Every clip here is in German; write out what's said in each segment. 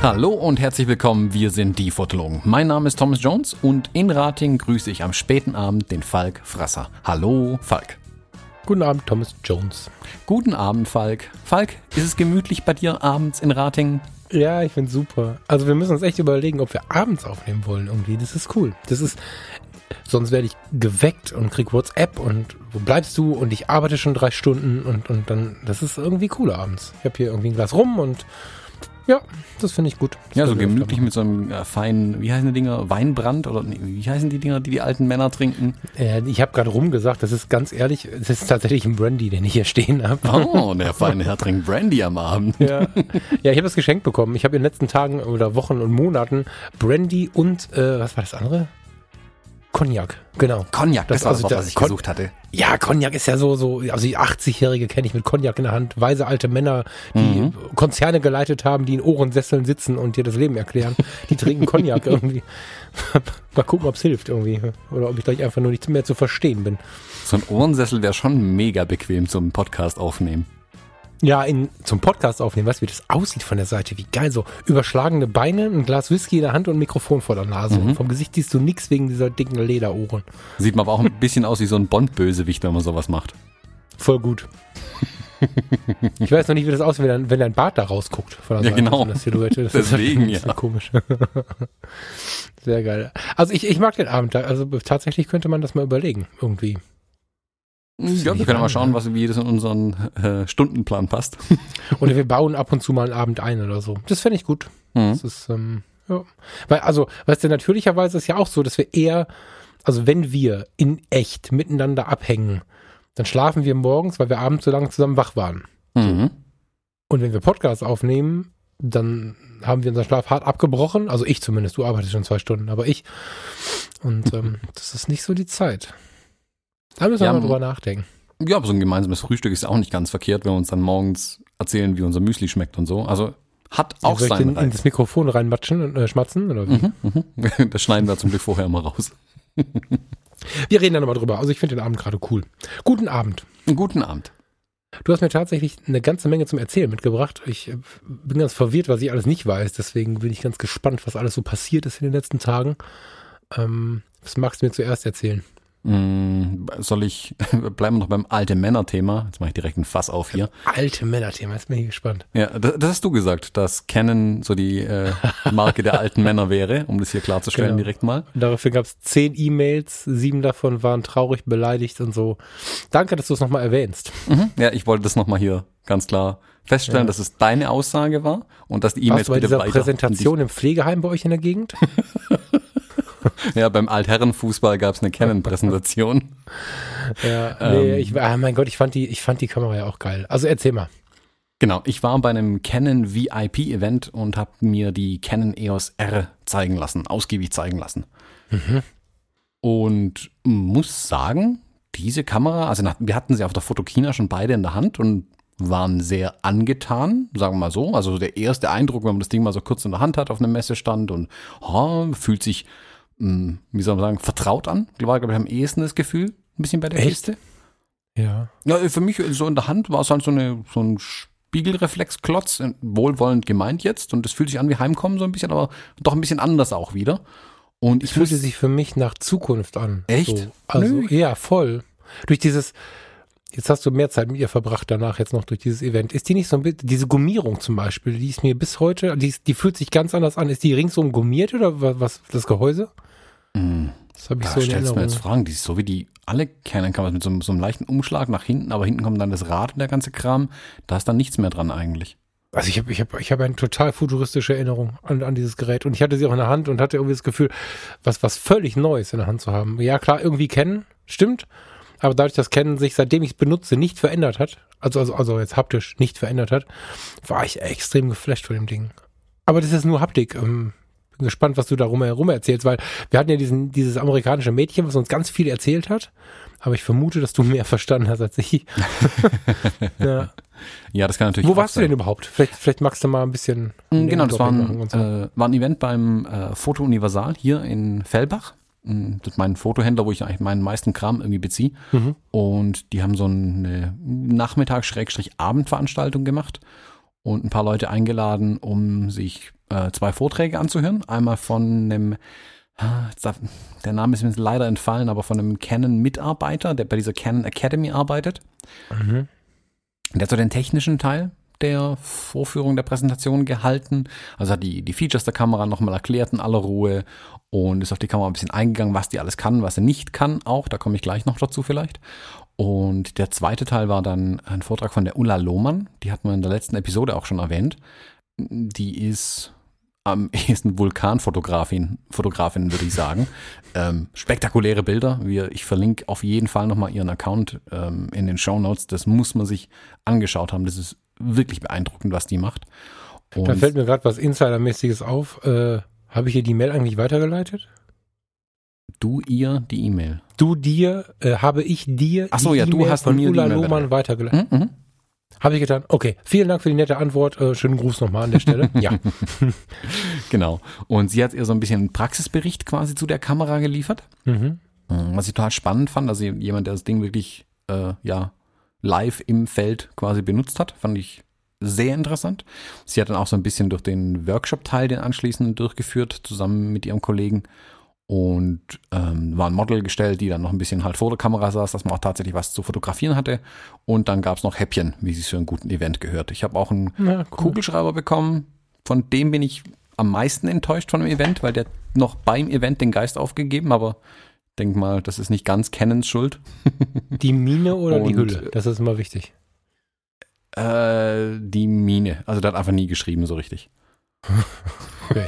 Hallo und herzlich willkommen, wir sind die Fotologen. Mein Name ist Thomas Jones und in Rating grüße ich am späten Abend den Falk Frasser. Hallo, Falk. Guten Abend, Thomas Jones. Guten Abend, Falk. Falk, ist es gemütlich bei dir abends in Rating? Ja, ich finde super. Also wir müssen uns echt überlegen, ob wir abends aufnehmen wollen irgendwie. Das ist cool. Das ist, sonst werde ich geweckt und krieg WhatsApp und wo bleibst du und ich arbeite schon drei Stunden und, und dann, das ist irgendwie cool abends. Ich habe hier irgendwie ein Glas rum und ja, das finde ich gut. Das ja, so gemütlich mit so einem äh, feinen, wie heißen die Dinger? Weinbrand oder nee, wie heißen die Dinger, die die alten Männer trinken? Äh, ich habe gerade rumgesagt, das ist ganz ehrlich, es ist tatsächlich ein Brandy, den ich hier stehen habe. Oh, der feine Herr trinkt Brandy am Abend. Ja, ja ich habe das geschenkt bekommen. Ich habe in den letzten Tagen oder Wochen und Monaten Brandy und, äh, was war das andere? Cognac, genau. Cognac, das, das war also das, was ich Con gesucht hatte. Ja, Cognac ist ja so, so, also die 80-Jährige kenne ich mit Cognac in der Hand, weise alte Männer, die mhm. Konzerne geleitet haben, die in Ohrensesseln sitzen und dir das Leben erklären. Die trinken Cognac irgendwie. Mal gucken, ob es hilft irgendwie. Oder ob ich gleich einfach nur nicht mehr zu verstehen bin. So ein Ohrensessel wäre schon mega bequem zum Podcast aufnehmen. Ja, in, zum Podcast aufnehmen, weißt du, wie das aussieht von der Seite, wie geil, so überschlagene Beine, ein Glas Whisky in der Hand und ein Mikrofon vor der Nase. Mhm. Vom Gesicht siehst du nichts wegen dieser dicken Lederohren. Sieht man aber auch ein bisschen aus wie so ein Bond-Bösewicht, wenn man sowas macht. Voll gut. Ich weiß noch nicht, wie das aussieht, wenn dein, wenn dein Bart da rausguckt. Von der ja, genau. Von der Silhouette. Das Deswegen, ist ja. komisch. Sehr geil. Also ich, ich mag den Abend. Also tatsächlich könnte man das mal überlegen, irgendwie. Ja, wir können mal schauen, was, wie das in unseren äh, Stundenplan passt. Oder wir bauen ab und zu mal einen Abend ein oder so. Das fände ich gut. Mhm. Das ist, ähm, ja. Weil, also, weißt du, natürlicherweise ist ja auch so, dass wir eher, also wenn wir in echt miteinander abhängen, dann schlafen wir morgens, weil wir abends so lange zusammen wach waren. Mhm. Und wenn wir Podcasts aufnehmen, dann haben wir unseren Schlaf hart abgebrochen. Also ich zumindest, du arbeitest schon zwei Stunden, aber ich. Und ähm, das ist nicht so die Zeit. Da müssen wir mal drüber nachdenken. Ja, aber so ein gemeinsames Frühstück ist auch nicht ganz verkehrt, wenn wir uns dann morgens erzählen, wie unser Müsli schmeckt und so. Also hat auch ja, seinen in das Mikrofon reinmatschen und äh, schmatzen oder wie? Mhm, mhm. Das schneiden wir zum Glück vorher immer raus. wir reden dann nochmal drüber. Also ich finde den Abend gerade cool. Guten Abend. Guten Abend. Du hast mir tatsächlich eine ganze Menge zum Erzählen mitgebracht. Ich äh, bin ganz verwirrt, was ich alles nicht weiß. Deswegen bin ich ganz gespannt, was alles so passiert ist in den letzten Tagen. Ähm, was magst du mir zuerst erzählen? Mm, soll ich, bleiben wir noch beim alte Männer-Thema. Jetzt mache ich direkt ein Fass auf hier. Alte Männer-Thema, jetzt bin ich gespannt. Ja, das, das, hast du gesagt, dass Canon so die äh, Marke der alten Männer wäre, um das hier klarzustellen genau. direkt mal. Dafür gab es zehn E-Mails, sieben davon waren traurig beleidigt und so. Danke, dass du es nochmal erwähnst. Mhm. Ja, ich wollte das nochmal hier ganz klar feststellen, ja. dass es deine Aussage war und dass die E-Mails bitte weiter. Präsentation im Pflegeheim bei euch in der Gegend? ja, beim Altherrenfußball gab es eine Canon-Präsentation. ja, nee, ähm, ich, ah, mein Gott, ich fand, die, ich fand die Kamera ja auch geil. Also erzähl mal. Genau, ich war bei einem Canon VIP-Event und habe mir die Canon EOS R zeigen lassen, ausgiebig zeigen lassen. Mhm. Und muss sagen, diese Kamera, also wir hatten sie auf der Fotokina schon beide in der Hand und waren sehr angetan, sagen wir mal so. Also der erste Eindruck, wenn man das Ding mal so kurz in der Hand hat auf einem Messestand und oh, fühlt sich hm, wie soll man sagen, vertraut an. War, glaube ich, am ehesten das Gefühl, ein bisschen bei der Echt? Kiste. Ja. Ja, für mich so in der Hand war es halt so, eine, so ein Spiegelreflexklotz, wohlwollend gemeint jetzt. Und es fühlt sich an wie Heimkommen so ein bisschen, aber doch ein bisschen anders auch wieder. Und ich fühlte sich für mich nach Zukunft an. Echt? So. Also, Nö. ja, voll. Durch dieses, jetzt hast du mehr Zeit mit ihr verbracht danach jetzt noch durch dieses Event. Ist die nicht so ein bisschen, diese Gummierung zum Beispiel, die ist mir bis heute, die, die fühlt sich ganz anders an. Ist die ringsum gummiert oder was das Gehäuse? Mhm. Das habe ich da so in stellst mir jetzt Fragen, die so wie die alle kennen kann, mit so, so einem leichten Umschlag nach hinten, aber hinten kommt dann das Rad und der ganze Kram. Da ist dann nichts mehr dran eigentlich. Also ich habe ich hab, ich hab eine total futuristische Erinnerung an, an dieses Gerät und ich hatte sie auch in der Hand und hatte irgendwie das Gefühl, was, was völlig Neues in der Hand zu haben. Ja klar, irgendwie kennen, stimmt, aber dadurch, dass Kennen sich, seitdem ich es benutze, nicht verändert hat, also, also, also jetzt haptisch nicht verändert hat, war ich extrem geflasht von dem Ding. Aber das ist nur Haptik. Ähm, bin gespannt, was du da herum erzählst, weil wir hatten ja diesen, dieses amerikanische Mädchen, was uns ganz viel erzählt hat. Aber ich vermute, dass du mehr verstanden hast als ich. ja. ja, das kann natürlich. Wo warst sein. du denn überhaupt? Vielleicht, vielleicht magst du mal ein bisschen. Mm, genau, das war ein, so. äh, war ein Event beim äh, Foto Universal hier in Fellbach. Das ist mein Fotohändler, wo ich eigentlich meinen meisten Kram irgendwie beziehe. Mhm. Und die haben so eine Nachmittags-Abendveranstaltung gemacht und ein paar Leute eingeladen, um sich äh, zwei Vorträge anzuhören. Einmal von einem, ah, der Name ist mir leider entfallen, aber von einem Canon-Mitarbeiter, der bei dieser Canon Academy arbeitet. Mhm. Der hat so den technischen Teil der Vorführung der Präsentation gehalten. Also hat die, die Features der Kamera nochmal erklärt in aller Ruhe und ist auf die Kamera ein bisschen eingegangen, was die alles kann, was sie nicht kann auch. Da komme ich gleich noch dazu vielleicht. Und der zweite Teil war dann ein Vortrag von der Ulla Lohmann. Die hat man in der letzten Episode auch schon erwähnt. Die ist am ehesten Vulkanfotografin, Fotografin, würde ich sagen. ähm, spektakuläre Bilder. Wir, ich verlinke auf jeden Fall nochmal ihren Account ähm, in den Show Notes. Das muss man sich angeschaut haben. Das ist wirklich beeindruckend, was die macht. Und da fällt mir gerade was Insidermäßiges auf. Äh, Habe ich ihr die Mail eigentlich weitergeleitet? Du ihr die E-Mail. Du dir, äh, habe ich dir Ach so, ja, du hast von mir Ulla Lohmann weitergeleitet. Mhm. Habe ich getan. Okay, vielen Dank für die nette Antwort. Äh, schönen Gruß nochmal an der Stelle. ja. genau. Und sie hat ihr so ein bisschen einen Praxisbericht quasi zu der Kamera geliefert. Mhm. mhm. Was ich total spannend fand. Also jemand, der das Ding wirklich äh, ja, live im Feld quasi benutzt hat, fand ich sehr interessant. Sie hat dann auch so ein bisschen durch den Workshop-Teil den anschließenden durchgeführt, zusammen mit ihrem Kollegen und ähm, war ein Model gestellt, die dann noch ein bisschen halt vor der Kamera saß, dass man auch tatsächlich was zu fotografieren hatte. Und dann gab es noch Häppchen, wie es für einen guten Event gehört. Ich habe auch einen ja, cool. Kugelschreiber bekommen, von dem bin ich am meisten enttäuscht von dem Event, weil der noch beim Event den Geist aufgegeben, aber denk mal, das ist nicht ganz Canons Schuld. Die Mine oder Und, die Hülle? Das ist immer wichtig. Äh, die Mine. Also der hat einfach nie geschrieben so richtig. Okay.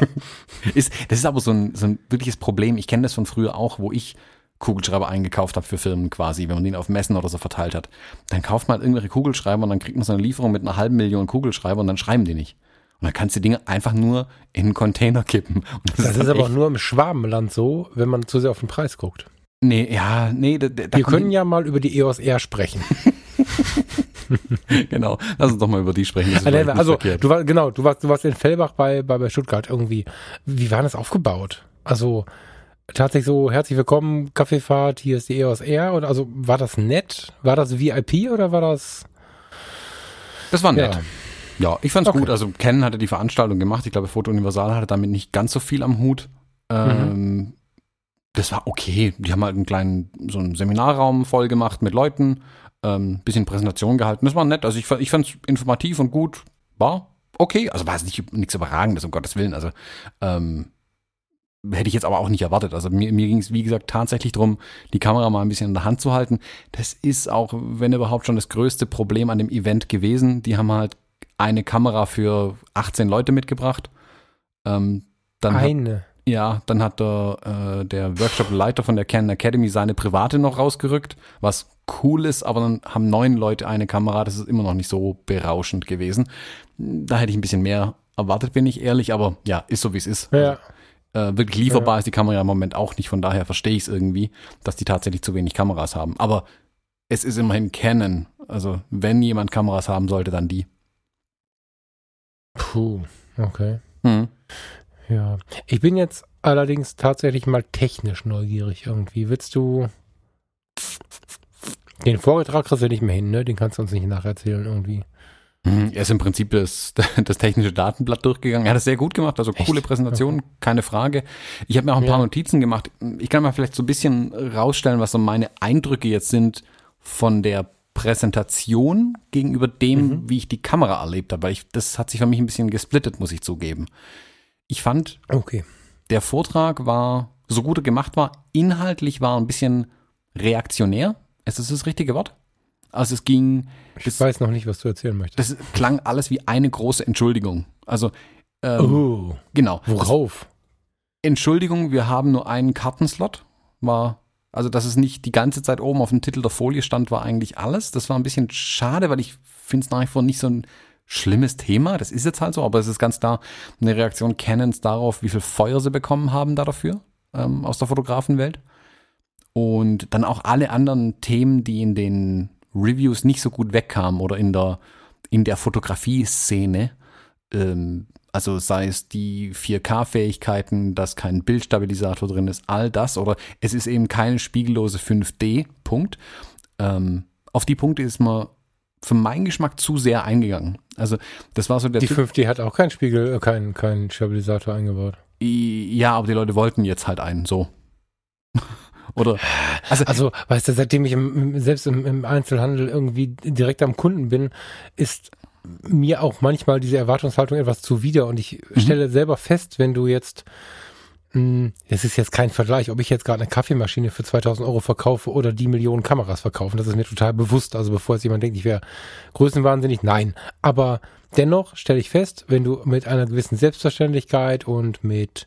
ist, das ist aber so ein, so ein wirkliches Problem. Ich kenne das von früher auch, wo ich Kugelschreiber eingekauft habe für Firmen quasi, wenn man den auf Messen oder so verteilt hat. Dann kauft man halt irgendwelche Kugelschreiber und dann kriegt man so eine Lieferung mit einer halben Million Kugelschreiber und dann schreiben die nicht. Und dann kannst du die Dinge einfach nur in einen Container kippen. das, das ist, ist aber auch nur im Schwabenland so, wenn man zu sehr auf den Preis guckt. Nee, ja, nee. Da, da Wir können ja mal über die EOS R sprechen. genau, lass uns doch mal über die sprechen. also, du warst, genau, du warst, du warst in Fellbach bei, bei, bei Stuttgart irgendwie. Wie war das aufgebaut? Also, tatsächlich so, herzlich willkommen, Kaffeefahrt, hier ist die EOS R. Oder, also, war das nett? War das VIP oder war das? Das war nett. Ja, ja ich fand's okay. gut. Also, Ken hatte die Veranstaltung gemacht. Ich glaube, Foto Universal hatte damit nicht ganz so viel am Hut. Ähm, mhm. Das war okay. Die haben halt einen kleinen, so einen Seminarraum voll gemacht mit Leuten ähm, bisschen Präsentation gehalten. Das war nett. Also ich, ich fand es informativ und gut. War okay. Also war es nicht nichts Überragendes, um Gottes Willen. Also ähm, hätte ich jetzt aber auch nicht erwartet. Also mir, mir ging es, wie gesagt, tatsächlich darum, die Kamera mal ein bisschen in der Hand zu halten. Das ist auch, wenn überhaupt schon das größte Problem an dem Event gewesen. Die haben halt eine Kamera für 18 Leute mitgebracht. Ähm, dann eine. Hat, ja, dann hat der, äh, der Workshop-Leiter von der Canon Academy seine private noch rausgerückt, was cool ist, aber dann haben neun Leute eine Kamera, das ist immer noch nicht so berauschend gewesen. Da hätte ich ein bisschen mehr erwartet, bin ich ehrlich, aber ja, ist so wie es ist. Ja. Also, äh, wirklich lieferbar ja. ist die Kamera im Moment auch nicht, von daher verstehe ich es irgendwie, dass die tatsächlich zu wenig Kameras haben. Aber es ist immerhin Canon, also wenn jemand Kameras haben sollte, dann die. Puh, okay. Hm. Ja, ich bin jetzt allerdings tatsächlich mal technisch neugierig irgendwie. Willst du den Vortrag kriegst du nicht mehr hin, ne? Den kannst du uns nicht nacherzählen irgendwie. Mhm, er ist im Prinzip das, das technische Datenblatt durchgegangen. Er hat es sehr gut gemacht, also Echt? coole Präsentation, okay. keine Frage. Ich habe mir auch ein paar Notizen gemacht. Ich kann mal vielleicht so ein bisschen rausstellen, was so meine Eindrücke jetzt sind von der Präsentation gegenüber dem, mhm. wie ich die Kamera erlebt habe. Weil ich, das hat sich für mich ein bisschen gesplittet, muss ich zugeben. Ich fand, okay. der Vortrag war, so gut er gemacht war, inhaltlich war ein bisschen reaktionär. Ist das das richtige Wort? Also es ging. Ich das, weiß noch nicht, was du erzählen möchtest. Das klang alles wie eine große Entschuldigung. Also ähm, oh, genau. Worauf? Entschuldigung, wir haben nur einen Kartenslot. War also, dass es nicht die ganze Zeit oben auf dem Titel der Folie stand, war eigentlich alles. Das war ein bisschen schade, weil ich finde es nach wie vor nicht so ein schlimmes Thema. Das ist jetzt halt so, aber es ist ganz klar eine Reaktion Canons darauf, wie viel Feuer sie bekommen haben da dafür ähm, aus der Fotografenwelt. Und dann auch alle anderen Themen, die in den Reviews nicht so gut wegkamen oder in der, in der Fotografie-Szene. Ähm, Also sei es die 4K-Fähigkeiten, dass kein Bildstabilisator drin ist, all das. Oder es ist eben keine spiegellose 5D, Punkt. Ähm, auf die Punkte ist man für meinen Geschmack zu sehr eingegangen. Also das war so der Die 5D hat auch keinen Spiegel, äh, keinen keinen Stabilisator eingebaut. Ja, aber die Leute wollten jetzt halt einen, so. Oder also, also, weißt du, seitdem ich im, selbst im, im Einzelhandel irgendwie direkt am Kunden bin, ist mir auch manchmal diese Erwartungshaltung etwas zuwider und ich mhm. stelle selber fest, wenn du jetzt hm, es ist jetzt kein Vergleich, ob ich jetzt gerade eine Kaffeemaschine für 2000 Euro verkaufe oder die Millionen Kameras verkaufen. Das ist mir total bewusst. Also bevor jetzt jemand denkt, ich wäre größenwahnsinnig, nein. Aber dennoch stelle ich fest, wenn du mit einer gewissen Selbstverständlichkeit und mit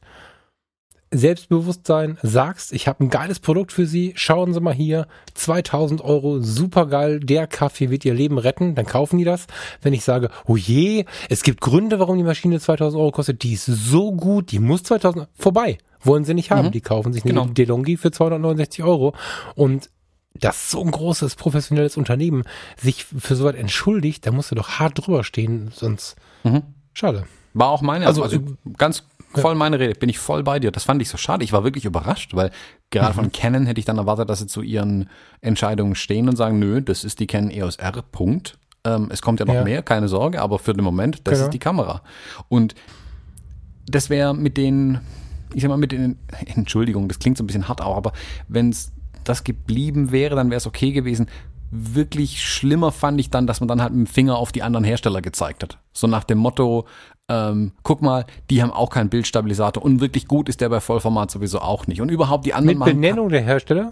Selbstbewusstsein sagst, ich habe ein geiles Produkt für Sie, schauen Sie mal hier, 2000 Euro, super geil, der Kaffee wird Ihr Leben retten, dann kaufen die das. Wenn ich sage, oh je, es gibt Gründe, warum die Maschine 2000 Euro kostet, die ist so gut, die muss 2000, vorbei, wollen sie nicht haben, mhm. die kaufen sich eine genau. DeLonghi für 269 Euro und dass so ein großes professionelles Unternehmen sich für so weit entschuldigt, da musst du doch hart drüber stehen, sonst mhm. schade. War auch meine, also, also ganz voll meine Rede, bin ich voll bei dir. Das fand ich so schade. Ich war wirklich überrascht, weil gerade mhm. von Canon hätte ich dann erwartet, dass sie zu ihren Entscheidungen stehen und sagen, nö, das ist die Canon EOS R, Punkt. Ähm, es kommt ja noch ja. mehr, keine Sorge, aber für den Moment, das genau. ist die Kamera. Und das wäre mit den, ich sag mal, mit den, Entschuldigung, das klingt so ein bisschen hart auch, aber wenn es das geblieben wäre, dann wäre es okay gewesen. Wirklich schlimmer fand ich dann, dass man dann halt mit dem Finger auf die anderen Hersteller gezeigt hat. So nach dem Motto, ähm, guck mal, die haben auch keinen Bildstabilisator und wirklich gut ist der bei Vollformat sowieso auch nicht. Und überhaupt die anderen Mit Benennung der Hersteller?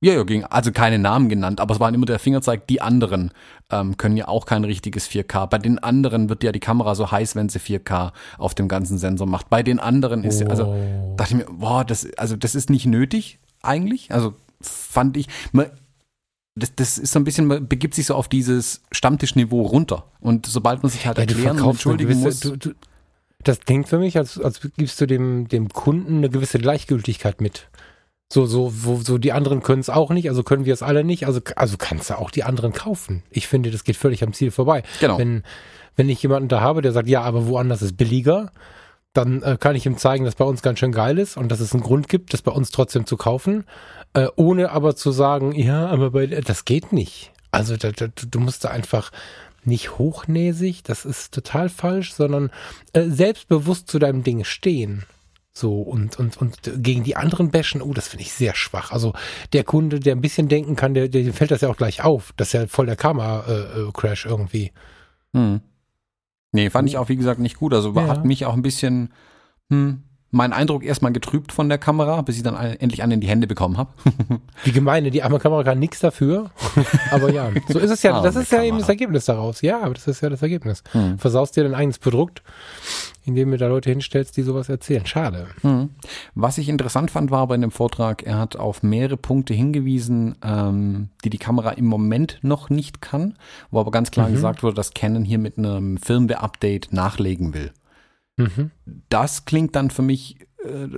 Ja, ja, ging, also keine Namen genannt, aber es war immer der Fingerzeig, die anderen ähm, können ja auch kein richtiges 4K. Bei den anderen wird ja die Kamera so heiß, wenn sie 4K auf dem ganzen Sensor macht. Bei den anderen ist oh. also dachte ich mir, boah, das, also das ist nicht nötig eigentlich. Also fand ich, man, das, das ist so ein bisschen, man begibt sich so auf dieses Stammtischniveau runter. Und sobald man sich halt ja, erklären und entschuldigen gewisse, muss. Du, du, das klingt für mich, als, als gibst du dem, dem Kunden eine gewisse Gleichgültigkeit mit. So, so, wo, so die anderen können es auch nicht, also können wir es alle nicht, also, also kannst du auch die anderen kaufen. Ich finde, das geht völlig am Ziel vorbei. Genau. Wenn, wenn ich jemanden da habe, der sagt, ja, aber woanders ist billiger, dann äh, kann ich ihm zeigen, dass bei uns ganz schön geil ist und dass es einen Grund gibt, das bei uns trotzdem zu kaufen, äh, ohne aber zu sagen, ja, aber bei, das geht nicht. Also da, da, du musst da einfach nicht hochnäsig, das ist total falsch, sondern äh, selbstbewusst zu deinem Ding stehen. So und, und, und gegen die anderen bashen, oh, das finde ich sehr schwach. Also der Kunde, der ein bisschen denken kann, der, der fällt das ja auch gleich auf. Das ist ja voll der Karma-Crash äh, äh irgendwie. Hm. Nee, fand ich auch, wie gesagt, nicht gut. Also ja. hat mich auch ein bisschen, hm, mein Eindruck erstmal getrübt von der Kamera, bis ich dann endlich einen in die Hände bekommen habe. Wie gemeine, die arme Kamera kann nichts dafür. Aber ja, so ist es ja, das ist ja eben das Ergebnis daraus. Ja, aber das ist ja das Ergebnis. Hm. Versaust dir dein eigenes Produkt, indem du da Leute hinstellst, die sowas erzählen. Schade. Hm. Was ich interessant fand, war bei dem Vortrag, er hat auf mehrere Punkte hingewiesen, ähm, die die Kamera im Moment noch nicht kann, wo aber ganz klar mhm. gesagt wurde, dass Canon hier mit einem Firmware-Update nachlegen will. Mhm. Das klingt dann für mich, äh,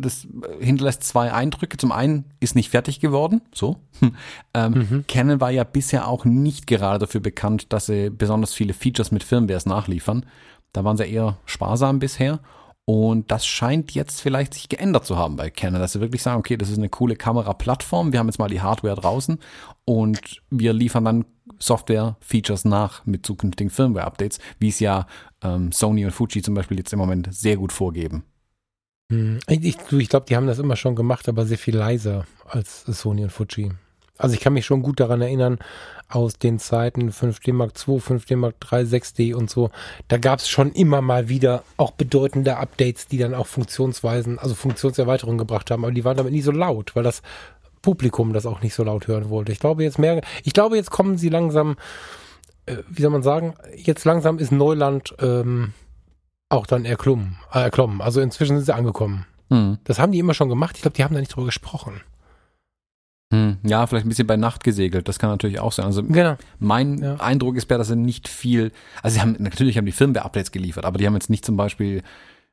das hinterlässt zwei Eindrücke. Zum einen ist nicht fertig geworden, so. ähm, mhm. Canon war ja bisher auch nicht gerade dafür bekannt, dass sie besonders viele Features mit Firmwares nachliefern. Da waren sie eher sparsam bisher. Und das scheint jetzt vielleicht sich geändert zu haben bei Canon, dass sie wirklich sagen, okay, das ist eine coole Kameraplattform, wir haben jetzt mal die Hardware draußen und wir liefern dann Software-Features nach mit zukünftigen Firmware-Updates, wie es ja ähm, Sony und Fuji zum Beispiel jetzt im Moment sehr gut vorgeben. Hm, ich, ich glaube, die haben das immer schon gemacht, aber sehr viel leiser als Sony und Fuji. Also ich kann mich schon gut daran erinnern, aus den Zeiten 5D Mark II, 5D Mark III, 6D und so. Da gab es schon immer mal wieder auch bedeutende Updates, die dann auch Funktionsweisen, also Funktionserweiterungen gebracht haben. Aber die waren damit nie so laut, weil das Publikum das auch nicht so laut hören wollte. Ich glaube jetzt mehr, ich glaube jetzt kommen sie langsam, äh, wie soll man sagen, jetzt langsam ist Neuland ähm, auch dann erklommen, äh, erklommen. Also inzwischen sind sie angekommen. Hm. Das haben die immer schon gemacht. Ich glaube, die haben da nicht drüber gesprochen. Hm, ja, vielleicht ein bisschen bei Nacht gesegelt, das kann natürlich auch sein. Also genau. mein ja. Eindruck ist, dass sie nicht viel, also sie haben, natürlich haben die Firmware-Updates geliefert, aber die haben jetzt nicht zum Beispiel,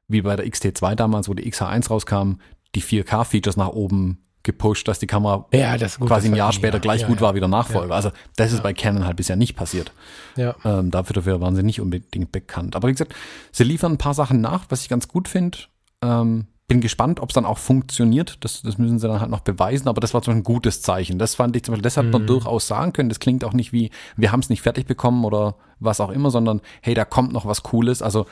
wie bei der XT2 damals, wo die XH1 rauskam, die 4K-Features nach oben gepusht, dass die Kamera ja, das gut, quasi das ein Jahr später ja, gleich ja, gut ja. war wie der Nachfolger. Ja. Also das ist Ja. bei Canon halt bisher nicht passiert. Ja. Ähm, dafür, dafür waren sie nicht unbedingt bekannt. Aber wie gesagt, sie liefern ein paar Sachen nach, was ich ganz gut finde. Ähm, bin gespannt, ob es dann auch funktioniert. Das, das müssen sie dann halt noch beweisen, aber das war zum Beispiel ein gutes Zeichen. Das fand ich zum Beispiel, das hat man Mhm. durchaus sagen können. Das klingt auch nicht wie, wir haben es nicht fertig bekommen oder was auch immer, sondern hey, da kommt noch was Cooles. Also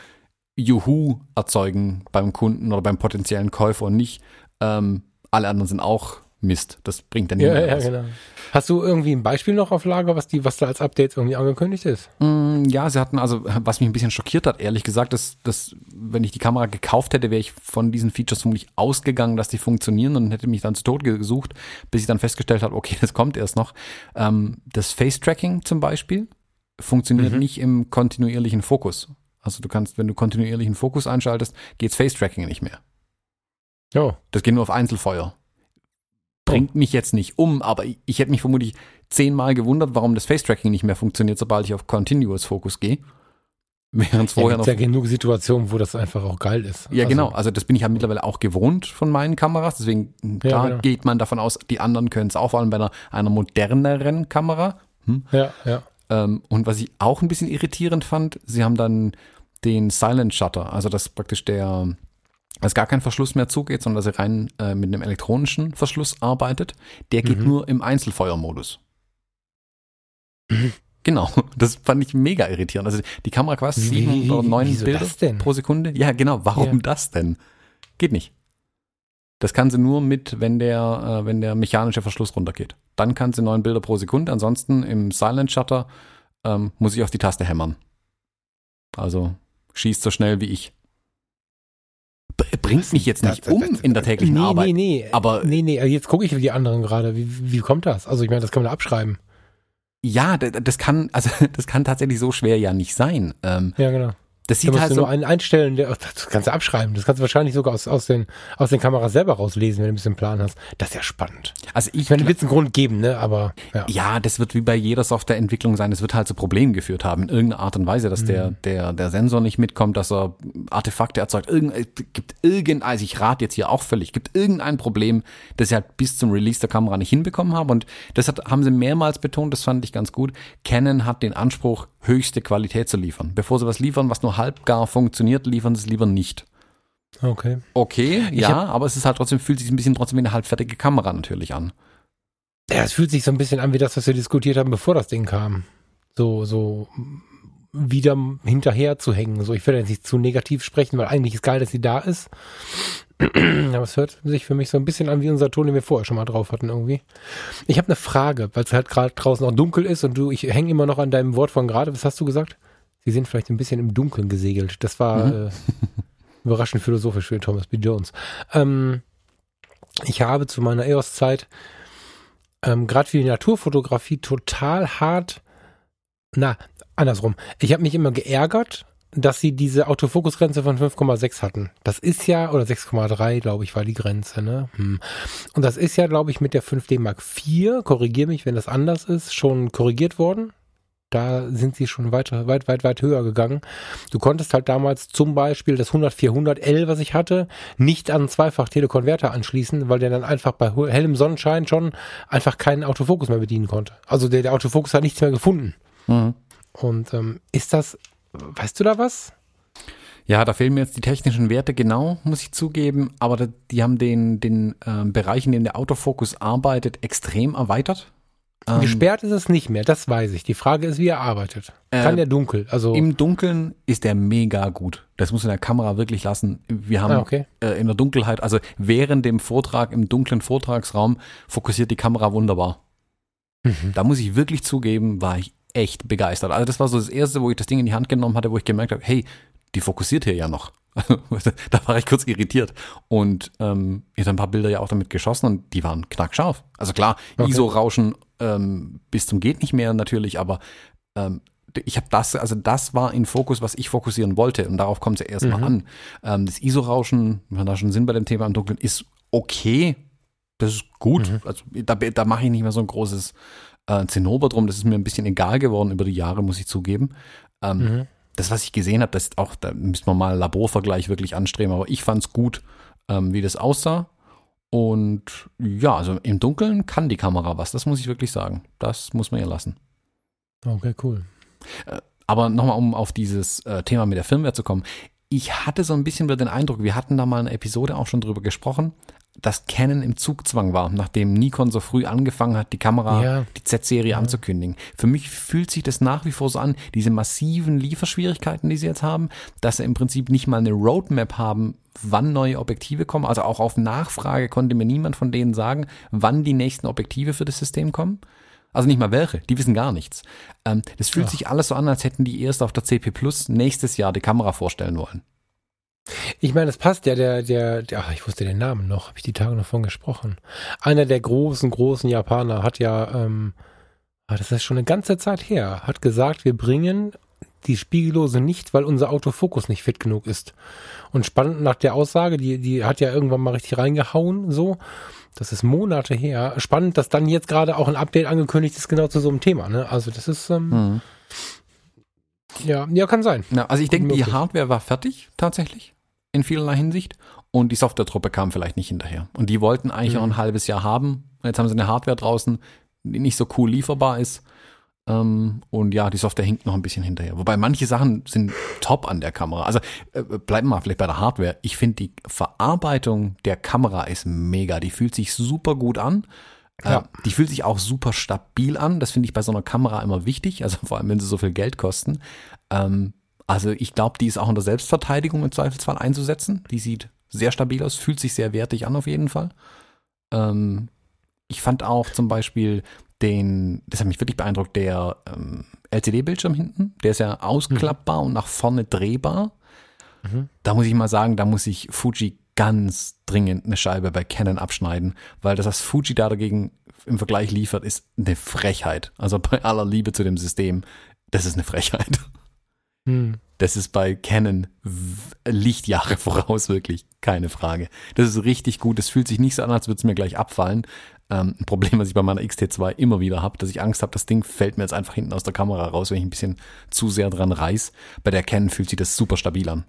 Juhu erzeugen beim Kunden oder beim potenziellen Käufer und nicht, ähm, alle anderen sind auch Mist. Das bringt dann Ja, ja, was. genau. Hast du irgendwie ein Beispiel noch auf Lager, was die, was da als Update irgendwie angekündigt ist? Mm, Ja, sie hatten also, was mich ein bisschen schockiert hat, ehrlich gesagt, dass, dass wenn ich die Kamera gekauft hätte, wäre ich von diesen Features vermutlich ausgegangen, dass die funktionieren und hätte mich dann zu Tode gesucht, bis ich dann festgestellt habe, okay, das kommt erst noch. Ähm, das Face-Tracking zum Beispiel funktioniert Mhm. nicht im kontinuierlichen Fokus. Also du kannst, wenn du kontinuierlichen Fokus einschaltest, geht's Face-Tracking nicht mehr. Ja. Das geht nur auf Einzelfeuer. Bringt mich jetzt nicht um, aber ich, ich hätte mich vermutlich zehnmal gewundert, warum das Face-Tracking nicht mehr funktioniert, sobald ich auf Continuous Fokus gehe. Während es Ja, vorher gibt's noch. ja genug Situationen, wo das einfach auch geil ist. Ja, Also, genau. Also das bin ich ja mittlerweile auch gewohnt von meinen Kameras. Deswegen, klar, genau. geht man davon aus, die anderen können es auch, vor allem bei einer, einer moderneren Kamera. Hm? Ja, ja. Ähm, und was ich auch ein bisschen irritierend fand, sie haben dann den Silent Shutter, also dass praktisch der, dass gar kein Verschluss mehr zugeht, sondern dass er rein äh, mit einem elektronischen Verschluss arbeitet. Der geht Mhm. nur im Einzelfeuermodus. Mhm. Genau, das fand ich mega irritierend. Also die Kamera quasi sieben oder neun Bilder pro Sekunde. Ja, genau. Warum Ja. das denn? Geht nicht. Das kann sie nur mit, wenn der, äh, wenn der mechanische Verschluss runtergeht. Dann kann sie neun Bilder pro Sekunde. Ansonsten im Silent Shutter ähm, muss ich auf die Taste hämmern. Also schießt so schnell wie ich. Bringt mich jetzt nicht Das- um das- in der täglichen nee, Arbeit. Nee, nee, aber- Nee, nee, jetzt gucke ich auf die anderen gerade. Wie, wie kommt das? Also, ich meine, das kann man abschreiben. Ja, das kann, also das kann tatsächlich so schwer ja nicht sein. Ähm, Ja, genau. Das Da sieht musst halt so. nur einen einstellen, der, das kannst du abschreiben. Das kannst du wahrscheinlich sogar aus, aus, den, aus den Kameras selber rauslesen, wenn du ein bisschen Plan hast. Das ist ja spannend. Also ich Ich meine, wird es einen Grund geben, ne? Aber ja. Ja, das wird wie bei jeder Softwareentwicklung sein. Es wird halt zu Problemen geführt haben in irgendeiner Art und Weise, dass der, der, der Sensor nicht mitkommt, dass er Artefakte erzeugt. Irgend, es gibt irgendein, also ich rate jetzt hier auch völlig, gibt irgendein Problem, das sie halt bis zum Release der Kamera nicht hinbekommen haben. Und das hat, haben sie mehrmals betont, das fand ich ganz gut. Canon hat den Anspruch, höchste Qualität zu liefern. Bevor sie was liefern, was nur halbgar funktioniert, liefern sie es lieber nicht. Okay. Okay, Ich ja, aber es ist halt trotzdem, fühlt sich ein bisschen trotzdem wie eine halbfertige Kamera natürlich an. Ja, es fühlt sich so ein bisschen an wie das, was wir diskutiert haben, bevor das Ding kam. So, so wieder hinterher zu hängen. So, ich will jetzt nicht zu negativ sprechen, weil eigentlich ist geil, dass sie da ist. Aber es hört sich für mich so ein bisschen an wie unser Ton, den wir vorher schon mal drauf hatten irgendwie. Ich habe eine Frage, weil es halt gerade draußen auch dunkel ist und du, ich hänge immer noch an deinem Wort von gerade. Was hast du gesagt? Sie sind vielleicht ein bisschen im Dunkeln gesegelt. Das war Mhm. äh, überraschend philosophisch für Thomas B. Jones. Ähm, ich habe zu meiner EOS-Zeit ähm, gerade für die Naturfotografie total hart, na, andersrum. Ich habe mich immer geärgert, dass sie diese Autofokusgrenze von 5,6 hatten. Das ist ja, oder 6,3, glaube ich, war die Grenze, ne? Hm. Und das ist ja, glaube ich, mit der 5D Mark IV, korrigier mich, wenn das anders ist, schon korrigiert worden. Da sind sie schon weiter, weit, weit, weit höher gegangen. Du konntest halt damals zum Beispiel das 100-400L, was ich hatte, nicht an einen Zweifach-Telekonverter anschließen, weil der dann einfach bei hellem Sonnenschein schon einfach keinen Autofokus mehr bedienen konnte. Also der, der Autofokus hat nichts mehr gefunden. Mhm. Und ähm, ist das, weißt du da was? Ja, da fehlen mir jetzt die technischen Werte genau, muss ich zugeben, aber die haben den, den ähm, Bereich, in dem der Autofokus arbeitet, extrem erweitert. Ähm, Gesperrt ist es nicht mehr, das weiß ich. Die Frage ist, wie er arbeitet. Kann Äh, der dunkel? Also Im Dunkeln ist der mega gut. Das muss in der Kamera wirklich lassen. Wir haben Ah, okay. äh, in der Dunkelheit, also während dem Vortrag im dunklen Vortragsraum, fokussiert die Kamera wunderbar. Mhm. Da muss ich wirklich zugeben, war ich echt begeistert. Also das war so das erste, wo ich das Ding in die Hand genommen hatte, wo ich gemerkt habe, hey, die fokussiert hier ja noch. da war ich kurz irritiert. Und ähm, ich habe ein paar Bilder ja auch damit geschossen und die waren knackscharf. Also klar, Okay. ISO-Rauschen ähm, bis zum geht nicht mehr natürlich, aber ähm, ich habe das, also das war in Fokus, was ich fokussieren wollte und darauf kommt es ja erstmal Mhm. an. Ähm, das ISO-Rauschen, wir da schon sind bei dem Thema im Dunkeln, ist okay. Das ist gut. Mhm. Also da, da mache ich nicht mehr so ein großes äh, Zinnober drum. Das ist mir ein bisschen egal geworden über die Jahre, muss ich zugeben. Ähm, Mhm. Das, was ich gesehen habe, das ist auch, da müsste man mal Laborvergleich wirklich anstreben, aber ich fand es gut, ähm, wie das aussah. Und ja, also im Dunkeln kann die Kamera was, das muss ich wirklich sagen. Das muss man ihr lassen. Okay, cool. Äh, aber nochmal, um auf dieses äh, Thema mit der Firmware zu kommen. Ich hatte so ein bisschen wieder den Eindruck, wir hatten da mal eine Episode auch schon drüber gesprochen, dass Canon im Zugzwang war, nachdem Nikon so früh angefangen hat, die Kamera, ja. die Z-Serie ja. anzukündigen. Für mich fühlt sich das nach wie vor so an, diese massiven Lieferschwierigkeiten, die sie jetzt haben, dass sie im Prinzip nicht mal eine Roadmap haben, wann neue Objektive kommen. Also auch auf Nachfrage konnte mir niemand von denen sagen, wann die nächsten Objektive für das System kommen. Also nicht mal welche, die wissen gar nichts. Ähm, das fühlt ja. sich alles so an, als hätten die erst auf der CP Plus nächstes Jahr die Kamera vorstellen wollen. Ich meine, das passt ja, der, der, der, ach, ich wusste den Namen noch, habe ich die Tage noch von gesprochen. Einer der großen, großen Japaner hat ja, ähm, ah, das ist schon eine ganze Zeit her, hat gesagt, wir bringen die Spiegellose nicht, weil unser Autofokus nicht fit genug ist. Und spannend nach der Aussage, die, die hat ja irgendwann mal richtig reingehauen, so. Das ist Monate her. Spannend, dass dann jetzt gerade auch ein Update angekündigt ist, genau zu so einem Thema. Ne? Also das ist ähm, mhm. ja, ja, kann sein. Ja, also ich denke, die Hardware war fertig tatsächlich in vielerlei Hinsicht und die Software-Truppe kam vielleicht nicht hinterher. Und die wollten eigentlich mhm. noch ein halbes Jahr haben. Jetzt haben sie eine Hardware draußen, die nicht so cool lieferbar ist. Ähm, und ja, die Software hinkt noch ein bisschen hinterher. Wobei manche Sachen sind top an der Kamera. Also äh, bleiben wir mal vielleicht bei der Hardware. Ich finde die Verarbeitung der Kamera ist mega. Die fühlt sich super gut an. Äh, die fühlt sich auch super stabil an. Das finde ich bei so einer Kamera immer wichtig. Also vor allem, wenn sie so viel Geld kosten. Ähm, also ich glaube, die ist auch in der Selbstverteidigung im Zweifelsfall einzusetzen. Die sieht sehr stabil aus, fühlt sich sehr wertig an auf jeden Fall. Ähm, ich fand auch zum Beispiel den, das hat mich wirklich beeindruckt, der ähm, LCD-Bildschirm hinten, der ist ja ausklappbar mhm. und nach vorne drehbar. Mhm. Da muss ich mal sagen, da muss ich Fuji ganz dringend eine Scheibe bei Canon abschneiden, weil das, was Fuji da dagegen im Vergleich liefert, ist eine Frechheit. Also bei aller Liebe zu dem System, das ist eine Frechheit. Mhm. Das ist bei Canon Lichtjahre voraus, wirklich. Keine Frage. Das ist richtig gut. Das fühlt sich nicht so an, als würde es mir gleich abfallen. Ähm, ein Problem, was ich bei meiner XT2 immer wieder habe, dass ich Angst habe, das Ding fällt mir jetzt einfach hinten aus der Kamera raus, wenn ich ein bisschen zu sehr dran reiß. Bei der Canon fühlt sich das super stabil an.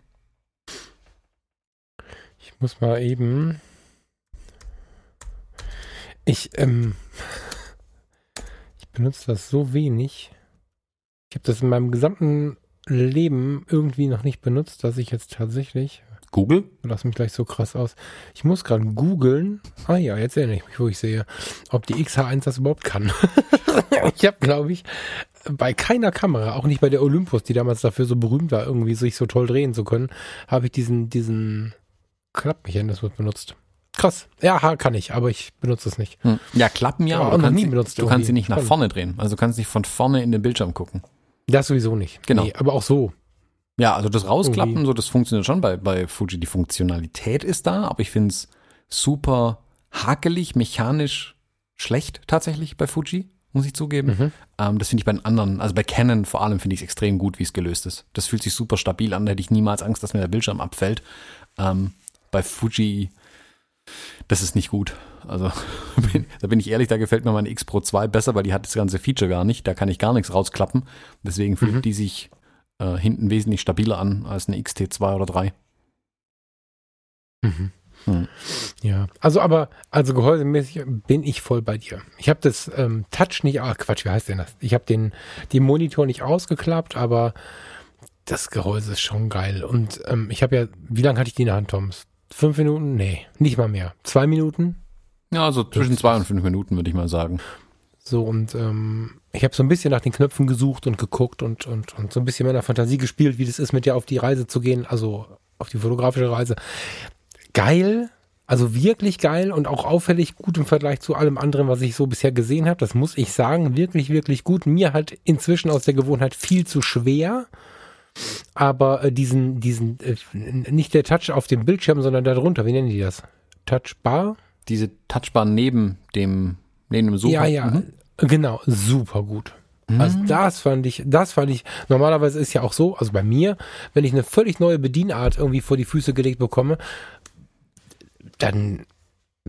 Ich muss mal eben. Ich, ähm, ich benutze das so wenig. Ich habe das in meinem gesamten Leben irgendwie noch nicht benutzt, dass ich jetzt tatsächlich. Google? Lass mich gleich so krass aus. Ich muss gerade googeln. Ah ja, jetzt erinnere ich mich, wo ich sehe, ob die XH1 das überhaupt kann. ich habe, glaube ich, bei keiner Kamera, auch nicht bei der Olympus, die damals dafür so berühmt war, irgendwie sich so toll drehen zu können, habe ich diesen, diesen Klappmechanismus benutzt. Krass. Ja, kann ich, aber ich benutze es nicht. Hm. Ja, Klappen ja, aber du, kannst, nie benutzt du kannst sie nicht nach vorne drehen. Also du kannst nicht von vorne in den Bildschirm gucken. Das sowieso nicht. Genau. Nee, aber auch so. Ja, also das Rausklappen, Irgendwie. so das funktioniert schon bei, bei Fuji. Die Funktionalität ist da, aber ich finde es super hakelig, mechanisch schlecht tatsächlich bei Fuji, muss ich zugeben. Mhm. Ähm, das finde ich bei den anderen, also bei Canon vor allem finde ich es extrem gut, wie es gelöst ist. Das fühlt sich super stabil an, da hätte ich niemals Angst, dass mir der Bildschirm abfällt. Ähm, bei Fuji, das ist nicht gut. Also da bin ich ehrlich, da gefällt mir meine X Pro 2 besser, weil die hat das ganze Feature gar nicht. Da kann ich gar nichts rausklappen. Deswegen fühlt mhm. die sich äh, hinten wesentlich stabiler an als eine XT2 oder 3. Mhm. Hm. Ja, also aber, also gehäusemäßig bin ich voll bei dir. Ich habe das ähm, Touch nicht, ah Quatsch, wie heißt denn das? Ich habe den, den Monitor nicht ausgeklappt, aber das Gehäuse ist schon geil. Und ähm, ich habe ja, wie lange hatte ich die in der Hand, Toms? Fünf Minuten? Nee, nicht mal mehr. Zwei Minuten? Ja, also zwischen zwei und fünf Minuten, würde ich mal sagen. So, und ähm, ich habe so ein bisschen nach den Knöpfen gesucht und geguckt und, und, und so ein bisschen meiner Fantasie gespielt, wie das ist, mit dir auf die Reise zu gehen, also auf die fotografische Reise. Geil, also wirklich geil und auch auffällig gut im Vergleich zu allem anderen, was ich so bisher gesehen habe. Das muss ich sagen, wirklich, wirklich gut. Mir halt inzwischen aus der Gewohnheit viel zu schwer. Aber äh, diesen, diesen, äh, nicht der Touch auf dem Bildschirm, sondern darunter, wie nennen die das? Touchbar? diese Touchbar neben dem, neben dem Sofa. Ja, ja, mhm. genau, super gut. Mhm. Also das fand ich, das fand ich, normalerweise ist ja auch so, also bei mir, wenn ich eine völlig neue Bedienart irgendwie vor die Füße gelegt bekomme, dann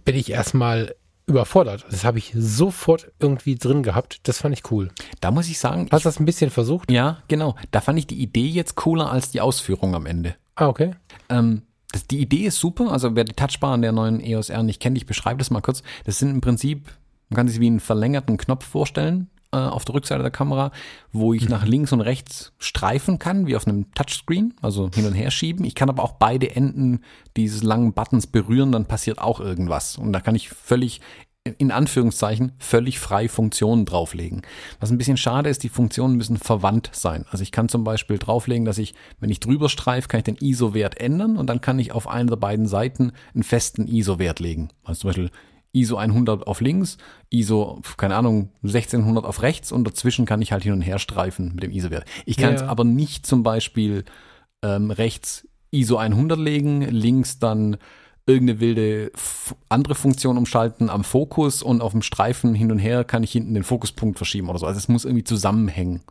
bin ich erstmal überfordert. Das habe ich sofort irgendwie drin gehabt. Das fand ich cool. Da muss ich sagen. Hast du das ein bisschen versucht? Ja, genau. Da fand ich die Idee jetzt cooler als die Ausführung am Ende. Ah, okay. Ähm, das, die Idee ist super. Also wer die Touchbar an der neuen EOS R nicht kennt, ich beschreibe das mal kurz. Das sind im Prinzip, man kann sich wie einen verlängerten Knopf vorstellen äh, auf der Rückseite der Kamera, wo ich nach links und rechts streifen kann, wie auf einem Touchscreen, also hin und her schieben. Ich kann aber auch beide Enden dieses langen Buttons berühren, dann passiert auch irgendwas. Und da kann ich völlig in Anführungszeichen völlig frei Funktionen drauflegen. Was ein bisschen schade ist, die Funktionen müssen verwandt sein. Also ich kann zum Beispiel drauflegen, dass ich, wenn ich drüber streife, kann ich den ISO-Wert ändern und dann kann ich auf einer der beiden Seiten einen festen ISO-Wert legen. Also zum Beispiel ISO 100 auf links, ISO, keine Ahnung, 1600 auf rechts und dazwischen kann ich halt hin und her streifen mit dem ISO-Wert. Ich kann ja. jetzt aber nicht zum Beispiel ähm, rechts ISO 100 legen, links dann irgendeine wilde andere Funktion umschalten am Fokus und auf dem Streifen hin und her kann ich hinten den Fokuspunkt verschieben oder so. Also es muss irgendwie zusammenhängen,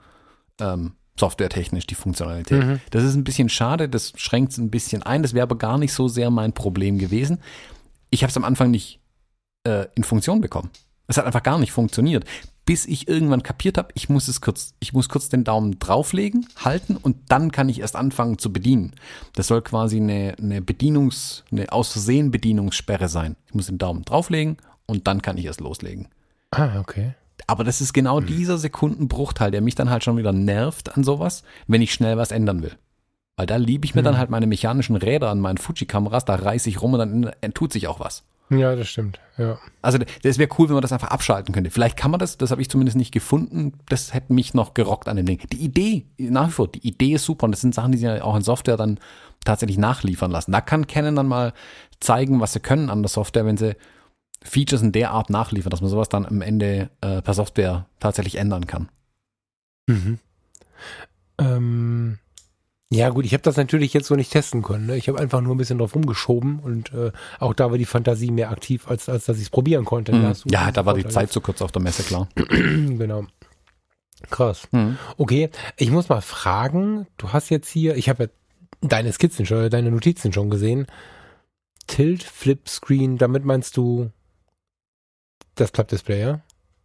ähm, softwaretechnisch, die Funktionalität. Mhm. Das ist ein bisschen schade, das schränkt es ein bisschen ein. Das wäre aber gar nicht so sehr mein Problem gewesen. Ich habe es am Anfang nicht äh, in Funktion bekommen. Es hat einfach gar nicht funktioniert bis ich irgendwann kapiert habe, ich muss es kurz, ich muss kurz den Daumen drauflegen, halten und dann kann ich erst anfangen zu bedienen. Das soll quasi eine, eine Bedienungs, eine aus Versehen Bedienungssperre sein. Ich muss den Daumen drauflegen und dann kann ich erst loslegen. Ah, okay. Aber das ist genau hm. dieser Sekundenbruchteil, der mich dann halt schon wieder nervt an sowas, wenn ich schnell was ändern will. Weil da liebe ich mir hm. dann halt meine mechanischen Räder an meinen Fuji-Kameras, da reiße ich rum und dann tut sich auch was. Ja, das stimmt. Ja. Also das wäre cool, wenn man das einfach abschalten könnte. Vielleicht kann man das, das habe ich zumindest nicht gefunden. Das hätte mich noch gerockt an dem Ding. Die Idee, nach wie vor, die Idee ist super und das sind Sachen, die sie ja auch in Software dann tatsächlich nachliefern lassen. Da kann Canon dann mal zeigen, was sie können an der Software, wenn sie Features in der Art nachliefern, dass man sowas dann am Ende äh, per Software tatsächlich ändern kann. Mhm. Ähm, ja, gut, ich habe das natürlich jetzt so nicht testen können. Ne? Ich habe einfach nur ein bisschen drauf rumgeschoben und äh, auch da war die Fantasie mehr aktiv, als, als dass ich es probieren konnte. Mhm. Ja, da war die Zeit zu kurz auf der Messe, klar. genau. Krass. Mhm. Okay, ich muss mal fragen, du hast jetzt hier, ich habe ja deine Skizzen schon, deine Notizen schon gesehen. Tilt Flip Screen, damit meinst du das Klappdisplay, ja?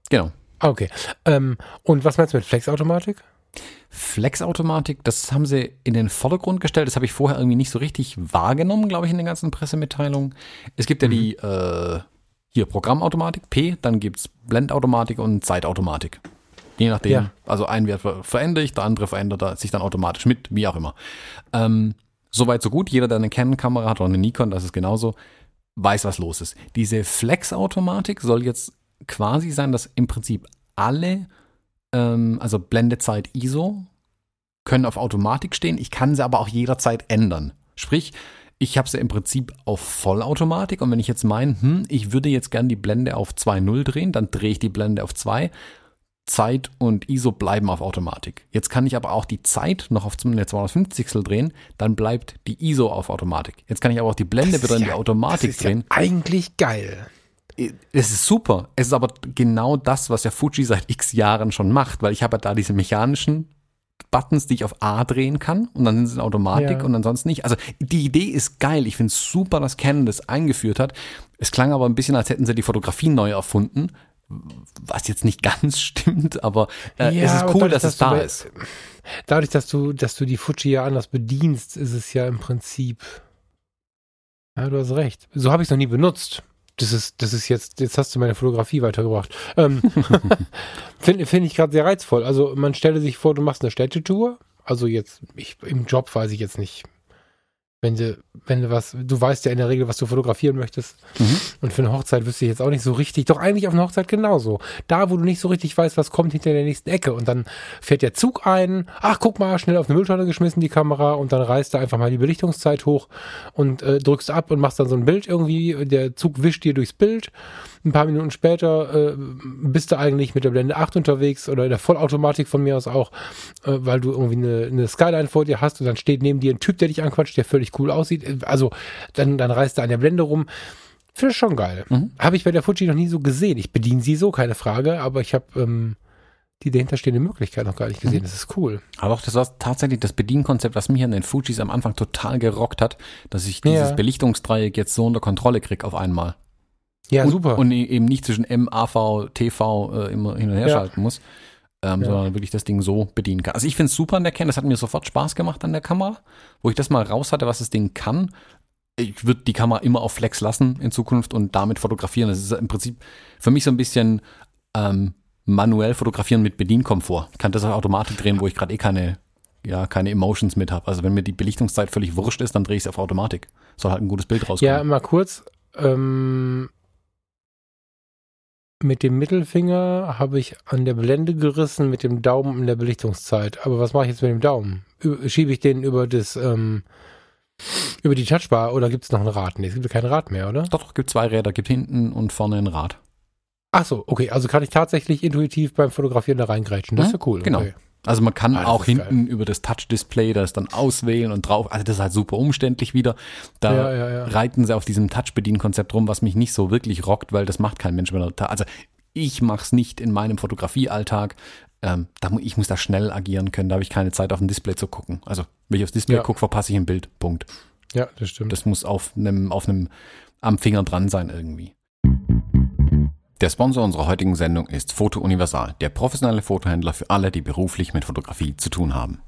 Genau. Ah, okay. Ähm, und was meinst du mit Flex-Automatik? Flex-Automatik, das haben sie in den Vordergrund gestellt. Das habe ich vorher irgendwie nicht so richtig wahrgenommen, glaube ich, in den ganzen Pressemitteilungen. Es gibt ja mhm. die äh, hier Programmautomatik, P, dann gibt es Blendautomatik und Zeitautomatik. Je nachdem, ja. also ein Wert verändere ich, der andere verändert sich dann automatisch mit, wie auch immer. Ähm, Soweit so gut. Jeder, der eine Canon-Kamera hat oder eine Nikon, das ist genauso, weiß, was los ist. Diese Flex-Automatik soll jetzt quasi sein, dass im Prinzip alle ähm, also Blendezeit ISO, können auf Automatik stehen. Ich kann sie aber auch jederzeit ändern. Sprich, ich habe sie im Prinzip auf Vollautomatik und wenn ich jetzt meine, hm, ich würde jetzt gern die Blende auf 2.0 drehen, dann drehe ich die Blende auf 2. Zeit und ISO bleiben auf Automatik. Jetzt kann ich aber auch die Zeit noch auf eine 250 drehen, dann bleibt die ISO auf Automatik. Jetzt kann ich aber auch die Blende wieder in die Automatik das ist drehen. Ja eigentlich geil es ist super. Es ist aber genau das, was ja Fuji seit x Jahren schon macht, weil ich habe ja da diese mechanischen Buttons, die ich auf A drehen kann und dann sind sie in Automatik ja. und ansonsten nicht. Also die Idee ist geil. Ich finde es super, dass Canon das eingeführt hat. Es klang aber ein bisschen, als hätten sie die Fotografie neu erfunden, was jetzt nicht ganz stimmt, aber äh, ja, es ist cool, dadurch, dass, dass es da bei, ist. Dadurch, dass du, dass du die Fuji ja anders bedienst, ist es ja im Prinzip. Ja, du hast recht. So habe ich es noch nie benutzt das ist, das ist jetzt, jetzt hast du meine Fotografie weitergebracht. Ähm, Finde find ich gerade sehr reizvoll. Also man stelle sich vor, du machst eine Städtetour. Also jetzt, ich, im Job weiß ich jetzt nicht, wenn du, wenn du was, du weißt ja in der Regel, was du fotografieren möchtest. Mhm. Und für eine Hochzeit wüsste ich jetzt auch nicht so richtig, doch eigentlich auf einer Hochzeit genauso. Da, wo du nicht so richtig weißt, was kommt hinter der nächsten Ecke. Und dann fährt der Zug ein, ach, guck mal, schnell auf eine Mülltonne geschmissen, die Kamera, und dann reißt du einfach mal die Belichtungszeit hoch und äh, drückst ab und machst dann so ein Bild irgendwie. Der Zug wischt dir durchs Bild. Ein paar Minuten später äh, bist du eigentlich mit der Blende 8 unterwegs oder in der Vollautomatik von mir aus auch, äh, weil du irgendwie eine, eine Skyline vor dir hast und dann steht neben dir ein Typ, der dich anquatscht, der völlig cool aussieht. Also dann, dann reißt er an der Blende rum. Finde ich schon geil. Mhm. Habe ich bei der Fuji noch nie so gesehen. Ich bediene sie so, keine Frage, aber ich habe ähm, die dahinterstehende Möglichkeit noch gar nicht gesehen. Mhm. Das ist cool. Aber auch das war tatsächlich das Bedienkonzept, was mich an den Fujis am Anfang total gerockt hat, dass ich dieses ja. Belichtungsdreieck jetzt so unter Kontrolle kriege auf einmal. Ja, und, super. Und eben nicht zwischen M, AV, TV äh, immer hin und her ja. schalten muss, ähm, ja. sondern wirklich das Ding so bedienen kann. Also ich finde es super an der Canon, das hat mir sofort Spaß gemacht an der Kamera, wo ich das mal raus hatte, was das Ding kann. ich würde die Kamera immer auf Flex lassen in Zukunft und damit fotografieren. Das ist im Prinzip für mich so ein bisschen ähm, manuell fotografieren mit Bedienkomfort. Ich kann das auch Automatik drehen, wo ich gerade eh keine, ja, keine Emotions mit habe. Also wenn mir die Belichtungszeit völlig wurscht ist, dann drehe ich es auf Automatik. Soll halt ein gutes Bild rauskommen. Ja, mal kurz. Ähm, mit dem Mittelfinger habe ich an der Blende gerissen, mit dem Daumen in der Belichtungszeit. Aber was mache ich jetzt mit dem Daumen? Schiebe ich den über das, ähm, über die Touchbar oder gibt es noch ein Rad? Nee, es gibt kein Rad mehr, oder? Doch, gibt zwei Räder, gibt hinten und vorne ein Rad. Ach so, okay, also kann ich tatsächlich intuitiv beim Fotografieren da reingrätschen. Das ist ja cool. Genau. Okay. Also man kann Ah, auch hinten über das Touch-Display das dann auswählen und drauf. Also das ist halt super umständlich wieder. Da Ja, ja, ja. reiten sie auf diesem Touch-Bedienkonzept rum, was mich nicht so wirklich rockt, weil das macht kein Mensch mehr. Also ich mache es nicht in meinem Fotografiealltag. Ähm, da, ich muss da schnell agieren können. Da habe ich keine Zeit, auf ein Display zu gucken. Also wenn ich aufs Display Ja. gucke, verpasse ich ein Bild. Punkt. Ja, das stimmt. Das muss auf einem, auf einem, am Finger dran sein irgendwie. Der Sponsor unserer heutigen Sendung ist Foto Universal, der professionelle Fotohändler für alle, die beruflich mit Fotografie zu tun haben.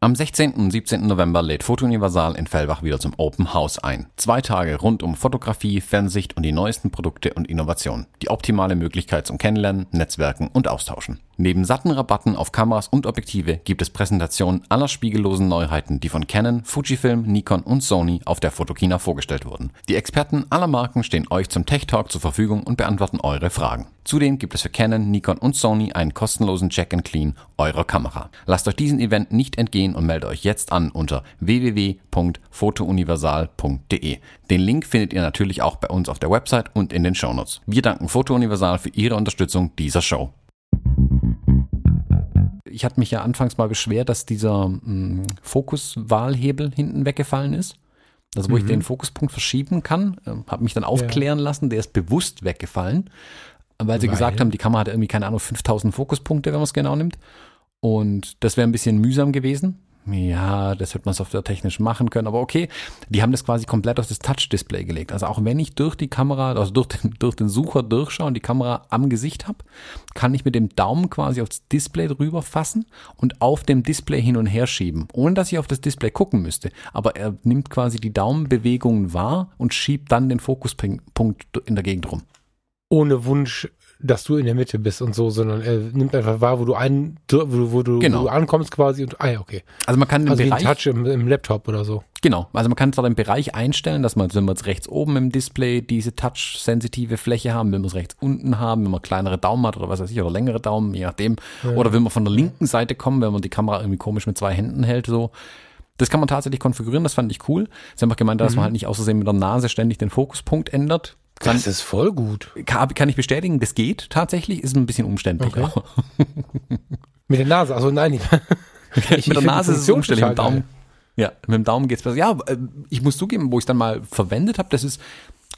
Am 16. und 17. November lädt Foto Universal in Fellbach wieder zum Open House ein. Zwei Tage rund um Fotografie, Fernsicht und die neuesten Produkte und Innovationen. Die optimale Möglichkeit zum Kennenlernen, Netzwerken und Austauschen. Neben satten Rabatten auf Kameras und Objektive gibt es Präsentationen aller spiegellosen Neuheiten, die von Canon, Fujifilm, Nikon und Sony auf der Fotokina vorgestellt wurden. Die Experten aller Marken stehen euch zum Tech Talk zur Verfügung und beantworten eure Fragen. Zudem gibt es für Canon, Nikon und Sony einen kostenlosen Check and Clean eurer Kamera. Lasst euch diesen Event nicht entgehen und meldet euch jetzt an unter www.fotouniversal.de. Den Link findet ihr natürlich auch bei uns auf der Website und in den Shownotes. Wir danken Foto Universal für ihre Unterstützung dieser Show. Ich hatte mich ja anfangs mal beschwert, dass dieser mh, Fokuswahlhebel hinten weggefallen ist. Also wo ich den Fokuspunkt verschieben kann, ähm, habe mich dann aufklären lassen, der ist bewusst weggefallen, weil sie Weil? gesagt haben, die Kamera hat irgendwie keine Ahnung 5000 Fokuspunkte, wenn man es genau nimmt. Und das wäre ein bisschen mühsam gewesen. Ja, das hätte man softwaretechnisch machen können, aber okay, die haben das quasi komplett auf das Touch-Display gelegt. Also auch wenn ich durch die Kamera, also durch den, durch den Sucher durchschaue und die Kamera am Gesicht habe, kann ich mit dem Daumen quasi aufs Display drüber fassen und auf dem Display hin und her schieben, ohne dass ich auf das Display gucken müsste. Aber er nimmt quasi die Daumenbewegungen wahr und schiebt dann den Fokuspunkt in der Gegend rum. Ohne Wunsch, dass du in der Mitte bist und so, sondern er nimmt einfach wahr, wo du ein, wo du, wo du, Genau. wo du ankommst quasi und, ah ja, okay. Also man kann den Also wie ein Bereich Touch im, im Laptop oder so. Genau, also man kann zwar den Bereich einstellen, dass man, wenn wir jetzt rechts oben im Display diese touch-sensitive Fläche haben, wenn wir es rechts unten haben, wenn man kleinere Daumen hat oder was weiß ich, oder längere Daumen, je nachdem. Oder wenn wir von der linken Seite kommen, wenn man die Kamera irgendwie komisch mit zwei Händen hält, so. Das kann man tatsächlich konfigurieren, das fand ich cool. Sie haben auch gemeint, dass man halt nicht aus Versehen mit der Nase ständig den Fokuspunkt ändert. Kann, ist voll gut. kann, kann ich bestätigen, das geht tatsächlich, ist ein bisschen umständlich Okay. Mit der Nase, also nein, ich, ich mit der Nase ist es umständlich, mit dem Daumen. Ja, mit dem Daumen geht's besser. Ja, äh, ich muss zugeben, wo ich dann mal verwendet habe, das ist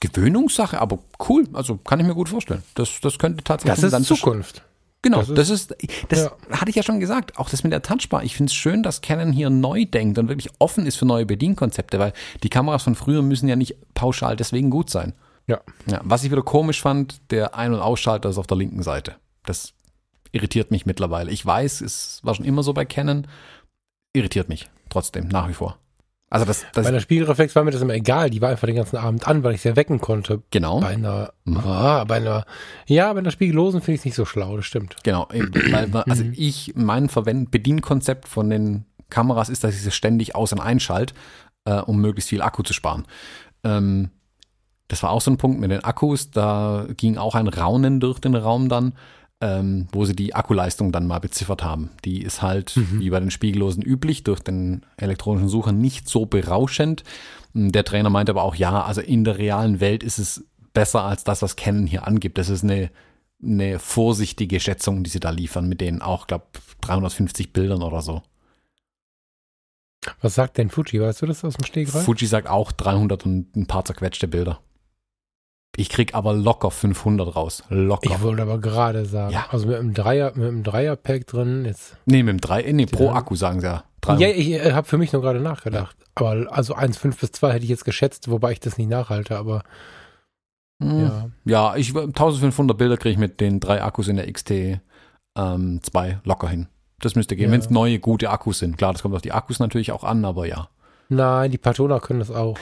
Gewöhnungssache, aber cool. Also kann ich mir gut vorstellen. Das, das könnte tatsächlich Das dann ist Zukunft. Genau, Das ist- das ist, das hatte ich ja schon gesagt. Auch das mit der Touchbar. Ich finde es schön, dass Canon hier neu denkt und wirklich offen ist für neue Bedienkonzepte, weil die Kameras von früher müssen ja nicht pauschal deswegen gut sein. Ja. Ja, was ich wieder komisch fand, der Ein- und Ausschalter ist auf der linken Seite. Das irritiert mich mittlerweile. Ich weiß, es war schon immer so bei Canon. Irritiert mich trotzdem, nach wie vor. Also das, das Bei einer Spiegelreflex war mir das immer egal. Die war einfach den ganzen Abend an, weil ich sie ja wecken konnte. genau, Bei einer, ah, bei einer, ja, bei einer Spiegellosen finde ich es nicht so schlau, das stimmt. genau. Weil, also ich, mein Verwend Bedienkonzept von den Kameras ist, dass ich sie ständig aus- und einschalte, äh, um möglichst viel Akku zu sparen. Ähm, das war auch so ein Punkt mit den Akkus. Da ging auch ein Raunen durch den Raum dann, ähm, wo sie die Akkuleistung dann mal beziffert haben. Die ist halt, wie bei den Spiegellosen üblich, durch den elektronischen Sucher nicht so berauschend. Der Trainer meinte aber auch, ja, also in der realen Welt ist es besser als das, was Canon hier angibt. Das ist eine, eine vorsichtige Schätzung, die sie da liefern, mit denen auch, glaube 350 Bildern oder so. Was sagt denn Fuji? Weißt du das aus dem Stegreif? Fuji sagt auch 300 und ein paar zerquetschte Bilder. Ich krieg aber locker 500 raus. Locker. Ich wollte aber gerade sagen, Ja. also mit einem Dreier, mit einem Dreierpack drin, jetzt. nee, mit dem 3, nee, pro Ja. Akku sagen sie ja. Ja, 300. ich äh, habe für mich nur gerade nachgedacht. Aber also 1,5 bis 2 hätte ich jetzt geschätzt, wobei ich das nicht nachhalte, aber Hm. ja. Ja, ich 1500 Bilder kriege ich mit den drei Akkus in der XT ähm, 2 locker hin. Das müsste gehen, Ja. wenn es neue, gute Akkus sind. Klar, das kommt auf die Akkus natürlich auch an, aber ja. Nein, die Patona können das auch.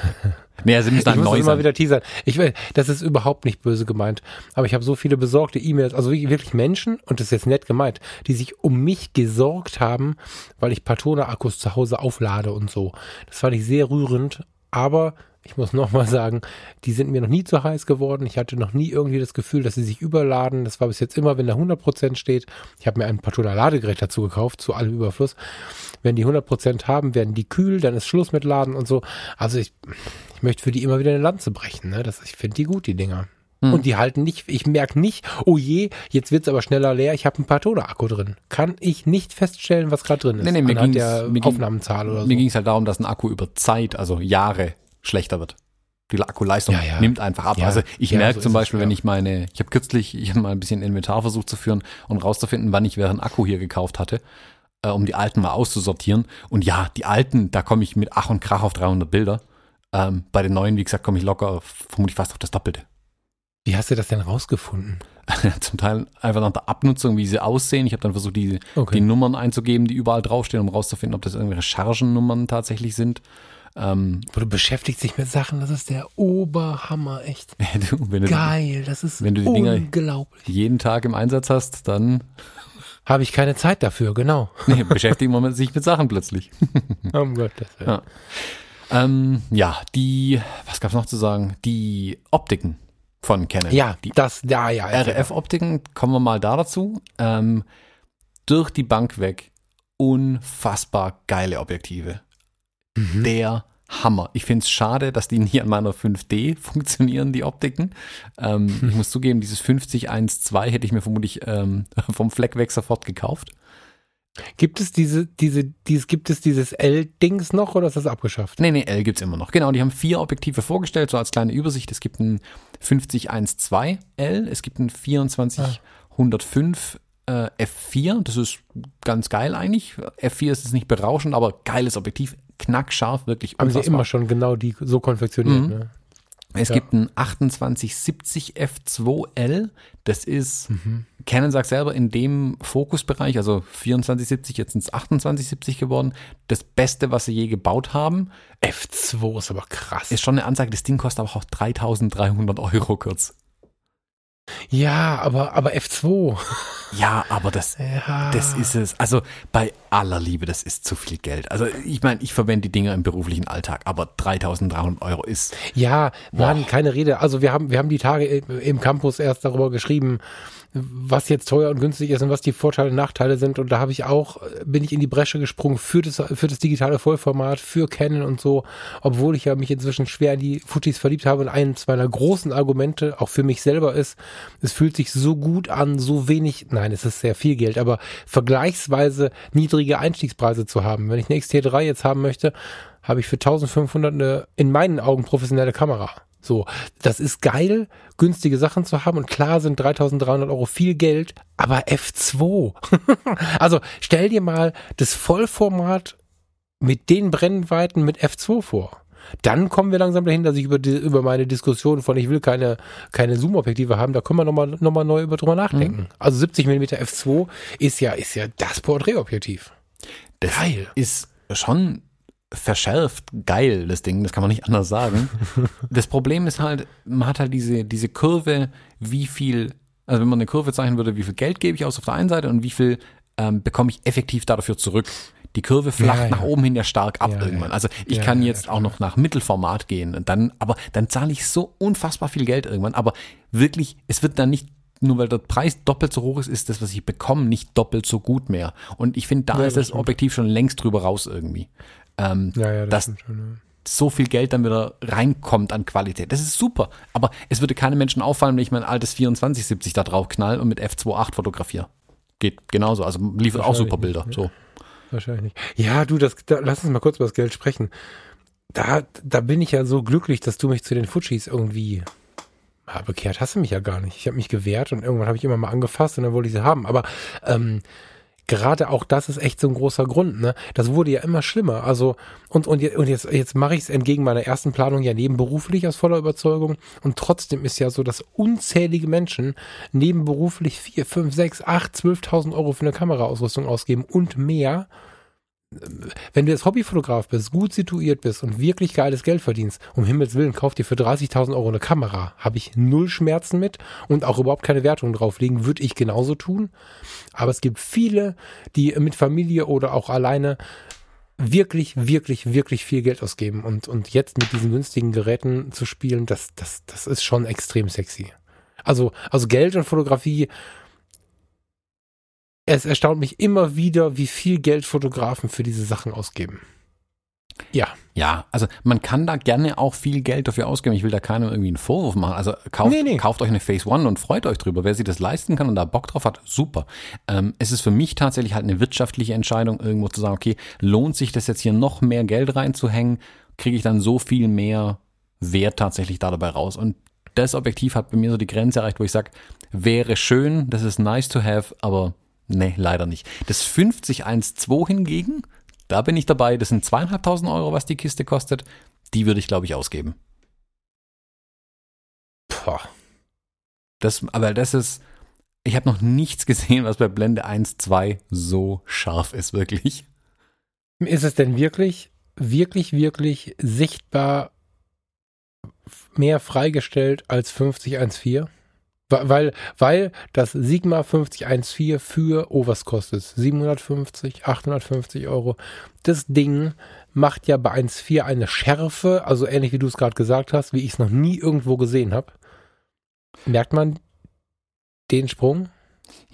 nee, also müssen ich muss neu immer sein. wieder teasern. Ich will, das ist überhaupt nicht böse gemeint. Aber ich habe so viele besorgte E-Mails, also wirklich Menschen, und das ist jetzt nett gemeint, die sich um mich gesorgt haben, weil ich Patona-Akkus zu Hause auflade und so. Das fand ich sehr rührend. Aber ich muss nochmal sagen, die sind mir noch nie zu heiß geworden. Ich hatte noch nie irgendwie das Gefühl, dass sie sich überladen. Das war bis jetzt immer, wenn da 100% steht. Ich habe mir ein Patona-Ladegerät dazu gekauft, zu allem Überfluss. Wenn die 100% haben, werden die kühl, dann ist Schluss mit Laden und so. Also ich, ich möchte für die immer wieder eine Lanze brechen. Ne? Das, ich finde die gut, die Dinger. Hm. Und die halten nicht, ich merke nicht, oh je, jetzt wird's aber schneller leer, ich habe einen Patona-Akku drin. Kann ich nicht feststellen, was gerade drin ist. Nee, nee, mir anhand ging's- der mir ging- Aufnahmenzahl oder so. Mir ging es halt darum, dass ein Akku über Zeit, also Jahre, schlechter wird. Die Akkuleistung Ja, ja. nimmt einfach ab. Ja, also ich merke so zum ist es, Beispiel, wenn ich meine, ich habe kürzlich, ich habe mal ein bisschen Inventar versucht zu führen und rauszufinden, wann ich während Akku hier gekauft hatte, äh, um die alten mal auszusortieren. Und ja, die alten, da komme ich mit Ach und Krach auf 300 Bilder. Ähm, bei den neuen, wie gesagt, komme ich locker auf, vermutlich fast auf das Doppelte. Wie hast du das denn rausgefunden? Zum Teil einfach nach der Abnutzung, wie sie aussehen. Ich habe dann versucht, die, Okay. die Nummern einzugeben, die überall draufstehen, um rauszufinden, ob das irgendwelche Chargennummern tatsächlich sind. Ähm, Wo du beschäftigst dich mit Sachen, das ist der Oberhammer, echt. du, wenn, du Geil, das ist wenn du die Dinger- unglaublich. die jeden Tag im Einsatz hast, dann Habe ich keine Zeit dafür, genau. nee, beschäftigt man sich mit Sachen plötzlich. Um Gottes Willen. Ja. Ähm, ja, die, was gab's noch zu sagen? Die Optiken von Canon. Ja, die das, ja, ja. ja. RF-Optiken, kommen wir mal da dazu. Ähm, durch die Bank weg, unfassbar geile Objektive. Mhm. Der Hammer. Ich finde es schade, dass die nie an meiner 5D funktionieren, die Optiken. Ähm, Ich muss zugeben, dieses 5012 hätte ich mir vermutlich ähm, vom Fleck weg sofort gekauft. Gibt es diese, diese, dieses, gibt es dieses L-Dings noch oder ist das abgeschafft? Nee, nee, L gibt's immer noch. Genau, die haben vier Objektive vorgestellt, so als kleine Übersicht. Es gibt ein 5012 L, es gibt ein 2405 äh, F4, das ist ganz geil eigentlich. F4 ist jetzt nicht berauschend, aber geiles Objektiv, knackscharf, wirklich Haben sie unfassbar. immer schon genau die so konfektioniert, Mhm. ne? Es Ja. gibt ein 2870 F2L. Das ist, Mhm. Canon sagt selber, in dem Fokusbereich, also 2470, jetzt sind es 2870 geworden, das Beste, was sie je gebaut haben. F2 ist aber krass. Ist schon eine Ansage, das Ding kostet aber auch 3300 Euro kurz. Ja, aber, aber F2. Ja, aber das, Ja. das ist es. Also bei aller Liebe, das ist zu viel Geld. Also ich meine, ich verwende die Dinger im beruflichen Alltag, aber 3300 Euro ist, Ja, Mann, Boah. keine Rede. Also wir haben, wir haben die Tage im im Campus erst darüber geschrieben, was jetzt teuer und günstig ist und was die Vorteile und Nachteile sind. Und da habe ich auch, bin ich in die Bresche gesprungen für das, für das digitale Vollformat, für Canon und so, obwohl ich ja mich inzwischen schwer in die Fujis verliebt habe. Und eines meiner großen Argumente, auch für mich selber ist, es fühlt sich so gut an, so wenig, nein, es ist sehr viel Geld, aber vergleichsweise niedrige Einstiegspreise zu haben. Wenn ich eine XT3 jetzt haben möchte, habe ich für 1500 eine, in meinen Augen professionelle Kamera. So, das ist geil, günstige Sachen zu haben und klar sind 3300 Euro viel Geld, aber F2. also stell dir mal das Vollformat mit den Brennweiten mit F2 vor. Dann kommen wir langsam dahin, dass ich über, die, über meine Diskussion von ich will keine, keine Zoom-Objektive haben, da können wir nochmal noch mal neu über drüber nachdenken. Also 70 mm F2 ist ja, ist ja das Porträtobjektiv. das Geil. ist schon verschärft geil, das Ding, das kann man nicht anders sagen. das Problem ist halt, man hat halt diese, diese Kurve, wie viel, also wenn man eine Kurve zeichnen würde, wie viel Geld gebe ich aus auf der einen Seite und wie viel ähm, bekomme ich effektiv dafür zurück. Die Kurve flacht Ja, ja. nach oben hin ja stark ab Ja, irgendwann. Also ich kann jetzt auch noch nach Mittelformat gehen und dann, aber dann zahle ich so unfassbar viel Geld irgendwann. Aber wirklich, es wird dann nicht nur weil der Preis doppelt so hoch ist, ist das, was ich bekomme, nicht doppelt so gut mehr. Und ich finde, da Ja, ist das das. Objektiv schon längst drüber raus irgendwie. Ähm, Ja, ja, das stimmt schon, ja. so viel Geld dann wieder reinkommt an Qualität. Das ist super. Aber es würde keine Menschen auffallen, wenn ich mein altes 2470 da drauf knall und mit F28 fotografiere. Geht genauso. Also liefert auch super Bilder. nicht, So. Wahrscheinlich. Ja, du, das, da, lass uns mal kurz über das Geld sprechen. Da, da bin ich ja so glücklich, dass du mich zu den Fujis irgendwie ja, bekehrt. Hast du mich ja gar nicht. Ich habe mich gewehrt und irgendwann habe ich immer mal angefasst und dann wollte ich sie haben. Aber ähm, gerade auch das ist echt so ein großer Grund. Ne? Das wurde ja immer schlimmer. Also und und, und jetzt jetzt mache ich es entgegen meiner ersten Planung ja nebenberuflich aus voller Überzeugung. Und trotzdem ist ja so, dass unzählige Menschen nebenberuflich vier, fünf, sechs, acht, zwölftausend Euro für eine Kameraausrüstung ausgeben und mehr wenn du jetzt Hobbyfotograf bist, gut situiert bist und wirklich geiles Geld verdienst, um Himmels Willen, kauf dir für 30.000 Euro eine Kamera. Habe ich null Schmerzen mit und auch überhaupt keine Wertung drauflegen, würde ich genauso tun. Aber es gibt viele, die mit Familie oder auch alleine wirklich, wirklich, wirklich viel Geld ausgeben und, und jetzt mit diesen günstigen Geräten zu spielen, das, das, das ist schon extrem sexy. Also, also Geld und Fotografie es erstaunt mich immer wieder, wie viel Geld Fotografen für diese Sachen ausgeben. Ja. Ja, also man kann da gerne auch viel Geld dafür ausgeben. Ich will da keinem irgendwie einen Vorwurf machen. Also kauft, nee, nee. kauft euch eine Phase One und freut euch drüber. Wer sich das leisten kann und da Bock drauf hat, super. Ähm, es ist für mich tatsächlich halt eine wirtschaftliche Entscheidung, irgendwo zu sagen, okay, lohnt sich das jetzt hier noch mehr Geld reinzuhängen? Kriege ich dann so viel mehr Wert tatsächlich da dabei raus? Und das Objektiv hat bei mir so die Grenze erreicht, wo ich sage, wäre schön, das ist nice to have, aber Nee, leider nicht. Das 5012 hingegen, da bin ich dabei. Das sind zweieinhalbtausend Euro, was die Kiste kostet. Die würde ich, glaube ich, ausgeben. Boah. Das, aber das ist, ich habe noch nichts gesehen, was bei Blende 1, 2 so scharf ist, wirklich. Ist es denn wirklich, wirklich, wirklich sichtbar mehr freigestellt als 5014? Weil, weil das Sigma 5014 für, oh, was kostet es? 750, 850 Euro. Das Ding macht ja bei 1.4 eine Schärfe, also ähnlich wie du es gerade gesagt hast, wie ich es noch nie irgendwo gesehen habe. Merkt man den Sprung?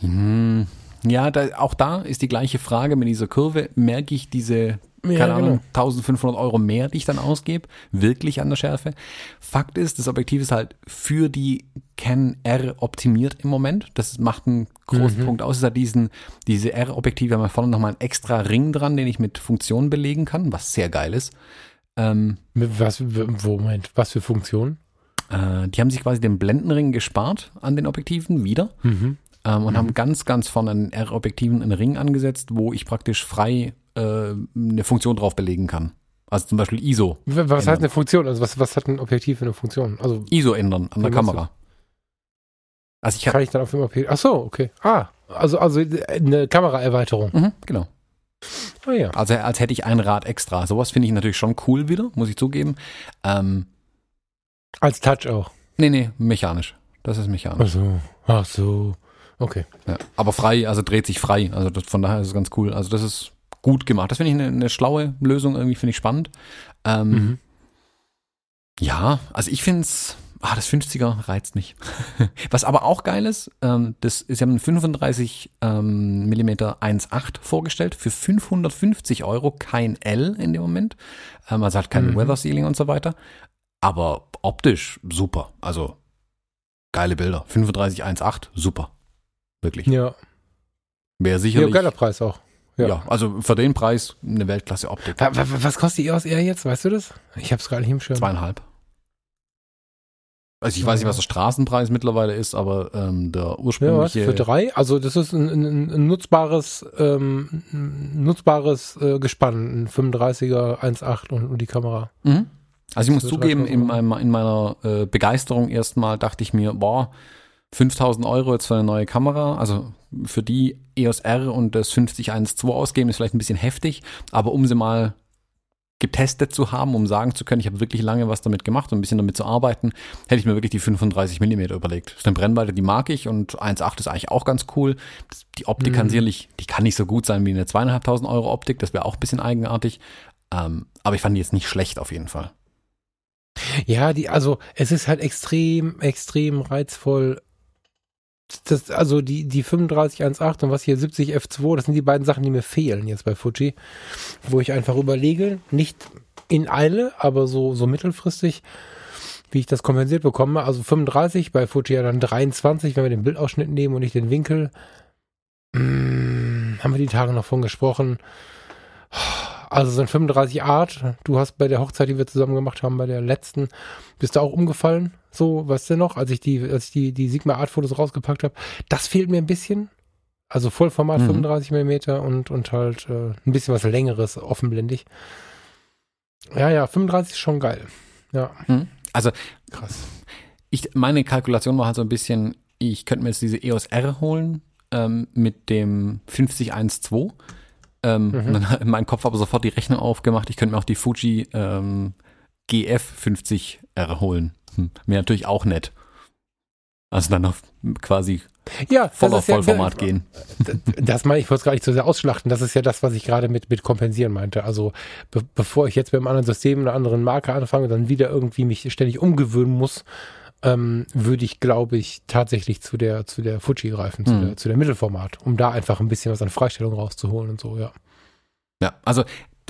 Hm, ja, da, auch da ist die gleiche Frage mit dieser Kurve. Merke ich diese ja, keine Ahnung, genau. 1500 Euro mehr, die ich dann ausgebe, wirklich an der Schärfe. Fakt ist, das Objektiv ist halt für die Canon R optimiert im Moment. Das macht einen großen mhm. Punkt aus. Es hat diesen, diese R-Objektive haben wir vorne nochmal einen extra Ring dran, den ich mit Funktionen belegen kann, was sehr geil ist. Ähm, was, wo, Moment, was für Funktionen? Äh, die haben sich quasi den Blendenring gespart an den Objektiven wieder. Mhm. Ähm, und mhm. haben ganz, ganz vorne an R-Objektiven einen Ring angesetzt, wo ich praktisch frei äh, eine Funktion drauf belegen kann. Also zum Beispiel ISO. Was ändern. heißt eine Funktion? Also was, was hat ein Objektiv für eine Funktion? Also ISO ändern an der Kamera. Also ich kann ich dann auf dem Objektiv. Ach so, okay. Ah, also also eine Kameraerweiterung. Mhm, genau. Oh ja. Also als hätte ich ein Rad extra. Sowas finde ich natürlich schon cool wieder, muss ich zugeben. Ähm, als Touch auch. Nee, nee, mechanisch. Das ist mechanisch. Ach so. Ach so. Okay. Ja, aber frei, also dreht sich frei. Also das, von daher ist es ganz cool. Also das ist gut gemacht. Das finde ich eine, eine, schlaue Lösung, irgendwie finde ich spannend. Ähm, mhm. Ja, also ich finde es, ah, das 50er reizt mich. Was aber auch geil ist, ähm, das ist ja ein 35 ähm, mm 1.8 vorgestellt für 550 Euro, kein L in dem Moment. Ähm, also hat kein mhm. Weather Sealing und so weiter. Aber optisch super. Also geile Bilder. 35 1.8, super. Wirklich. Ja. Wäre sicherlich. Ja, geiler Preis auch. Ja. ja. also für den Preis eine Weltklasse-Optik. Was kostet die EOS R jetzt? Weißt du das? Ich habe es gerade nicht im Schirm. Zweieinhalb. Also ich ja. weiß nicht, was der Straßenpreis mittlerweile ist, aber ähm, der ursprüngliche. Ja, was? Für drei? Also das ist ein, ein, ein nutzbares, ähm, nutzbares äh, Gespann, ein 35er 1.8 und, und, die Kamera. Mhm. Also ich muss zugeben, in, meinem, in meiner äh, Begeisterung erstmal dachte ich mir, boah, 5000 Euro jetzt für eine neue Kamera, also für die EOS R und das 5012 ausgeben, ist vielleicht ein bisschen heftig, aber um sie mal getestet zu haben, um sagen zu können, ich habe wirklich lange was damit gemacht und ein bisschen damit zu arbeiten, hätte ich mir wirklich die 35 mm überlegt. Das ist eine Brennweite, die mag ich und 1.8 ist eigentlich auch ganz cool. Die Optik mhm. kann sicherlich, die kann nicht so gut sein wie eine zweieinhalbtausend Euro Optik, das wäre auch ein bisschen eigenartig. Ähm, aber ich fand die jetzt nicht schlecht auf jeden Fall. Ja, die, also es ist halt extrem, extrem reizvoll, das, also die, die 3518 und was hier 70 F2, das sind die beiden Sachen, die mir fehlen jetzt bei Fuji, wo ich einfach überlege, nicht in Eile, aber so, so mittelfristig, wie ich das kompensiert bekomme. Also 35, bei Fuji ja dann 23, wenn wir den Bildausschnitt nehmen und nicht den Winkel. Hm, haben wir die Tage noch von gesprochen. Also sind 35 Art. Du hast bei der Hochzeit, die wir zusammen gemacht haben, bei der letzten, bist du auch umgefallen? So, weißt du noch, als ich die, als ich die, die Sigma Art Fotos rausgepackt habe. Das fehlt mir ein bisschen. Also Vollformat mhm. 35 mm und, und halt äh, ein bisschen was längeres, offenblendig. Ja, ja, 35 ist schon geil. Ja. Mhm. Also, krass. Ich, meine Kalkulation war halt so ein bisschen, ich könnte mir jetzt diese EOS R holen ähm, mit dem 5012 Ähm, mhm. Dann hat in meinem Kopf aber sofort die Rechnung aufgemacht, ich könnte mir auch die Fuji ähm, GF50R holen. Hm. Wäre natürlich auch nett. Also dann auf quasi ja, voll auf Vollformat ja, gehen. Das meine ich, wollte es gar nicht so sehr ausschlachten. Das ist ja das, was ich gerade mit, mit kompensieren meinte. Also be bevor ich jetzt mit einem anderen System, einer anderen Marke anfange, dann wieder irgendwie mich ständig umgewöhnen muss, ähm, würde ich, glaube ich, tatsächlich zu der, zu der Fuji greifen, mhm. zu, der, zu der Mittelformat, um da einfach ein bisschen was an Freistellung rauszuholen und so, ja. Ja, also,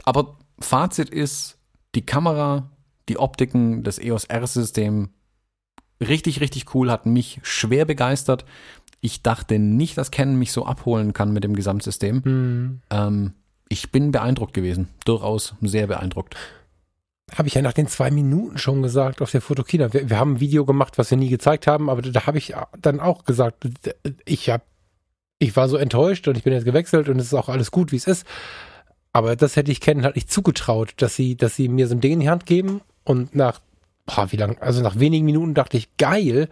aber Fazit ist, die Kamera, die Optiken, das EOS R-System, richtig, richtig cool, hat mich schwer begeistert. Ich dachte nicht, dass Canon mich so abholen kann mit dem Gesamtsystem. Mhm. Ähm, ich bin beeindruckt gewesen, durchaus sehr beeindruckt habe ich ja nach den zwei Minuten schon gesagt auf der Fotokina. Wir, wir, haben ein Video gemacht, was wir nie gezeigt haben, aber da habe ich dann auch gesagt, ich habe, ich war so enttäuscht und ich bin jetzt gewechselt und es ist auch alles gut, wie es ist. Aber das hätte ich kennen halt nicht zugetraut, dass sie, dass sie mir so ein Ding in die Hand geben und nach, boah, wie lang, also nach wenigen Minuten dachte ich, geil.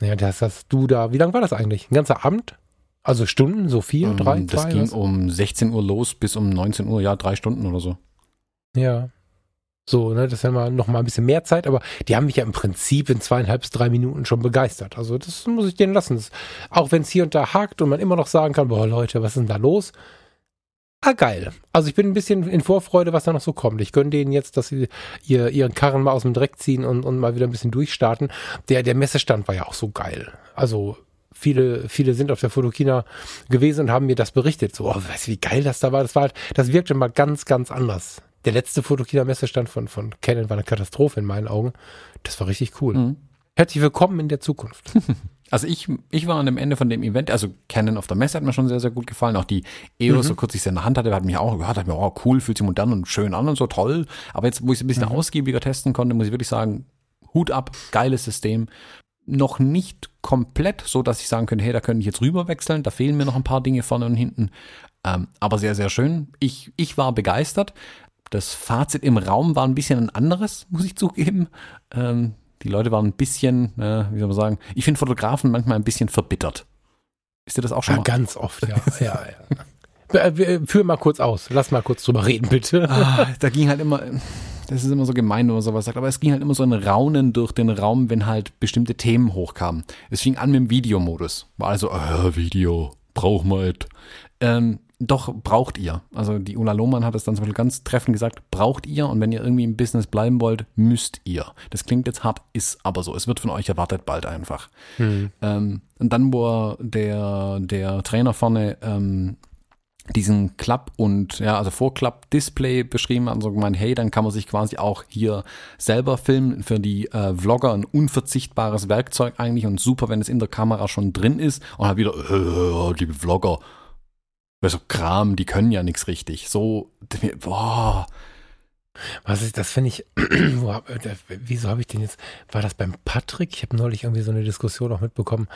Naja, das hast du da, wie lang war das eigentlich? Ein ganzer Abend? Also Stunden, so vier, um, drei, Das zwei, ging was? um 16 Uhr los bis um 19 Uhr, ja, drei Stunden oder so. Ja, so, ne, das ja mal noch mal ein bisschen mehr Zeit, aber die haben mich ja im Prinzip in zweieinhalb bis drei Minuten schon begeistert. Also das muss ich denen lassen. Das, auch wenn es hier und da hakt und man immer noch sagen kann, boah Leute, was ist denn da los? Ah, geil. Also ich bin ein bisschen in Vorfreude, was da noch so kommt. Ich gönne denen jetzt, dass sie ihr, ihren Karren mal aus dem Dreck ziehen und, und mal wieder ein bisschen durchstarten. Der, der Messestand war ja auch so geil. Also viele, viele sind auf der Fotokina gewesen und haben mir das berichtet. So, oh, weißt du, wie geil das da war? Das war halt, das wirkte mal ganz, ganz anders der letzte Fotokina-Messestand von, von Canon war eine Katastrophe in meinen Augen. Das war richtig cool. Mhm. Herzlich willkommen in der Zukunft. Also ich, ich war an dem Ende von dem Event, also Canon auf der Messe hat mir schon sehr, sehr gut gefallen. Auch die EOS, mhm. so kurz ich sie in der Hand hatte, hat mich auch gehört, hat mir, oh cool, fühlt sich modern und schön an und so toll. Aber jetzt, wo ich es ein bisschen mhm. ausgiebiger testen konnte, muss ich wirklich sagen, Hut ab, geiles System. Noch nicht komplett so, dass ich sagen könnte, hey, da könnte ich jetzt rüber wechseln. Da fehlen mir noch ein paar Dinge vorne und hinten. Ähm, aber sehr, sehr schön. Ich, ich war begeistert. Das Fazit im Raum war ein bisschen ein anderes, muss ich zugeben. Ähm, die Leute waren ein bisschen, äh, wie soll man sagen, ich finde Fotografen manchmal ein bisschen verbittert. Ist dir das auch schon ja, mal? Ganz oft, ja. ja, ja. Führ mal kurz aus. Lass mal kurz drüber reden, bitte. Ah, da ging halt immer, das ist immer so gemein, wenn man sowas sagt, aber es ging halt immer so ein Raunen durch den Raum, wenn halt bestimmte Themen hochkamen. Es fing an mit dem Videomodus. War also, äh, Video, brauch mal. Ähm, doch, braucht ihr. Also die Ulla Lohmann hat es dann zum Beispiel ganz treffend gesagt, braucht ihr und wenn ihr irgendwie im Business bleiben wollt, müsst ihr. Das klingt jetzt hart, ist aber so. Es wird von euch erwartet bald einfach. Hm. Ähm, und dann, wo der, der Trainer vorne ähm, diesen Klapp und ja, also Vorklapp-Display beschrieben hat und so gemeint, hey, dann kann man sich quasi auch hier selber filmen. Für die äh, Vlogger ein unverzichtbares Werkzeug eigentlich und super, wenn es in der Kamera schon drin ist und halt wieder, äh, die Vlogger, so Kram, die können ja nichts richtig. So, boah. Was ist, das finde ich, wo, wieso habe ich den jetzt, war das beim Patrick? Ich habe neulich irgendwie so eine Diskussion auch mitbekommen.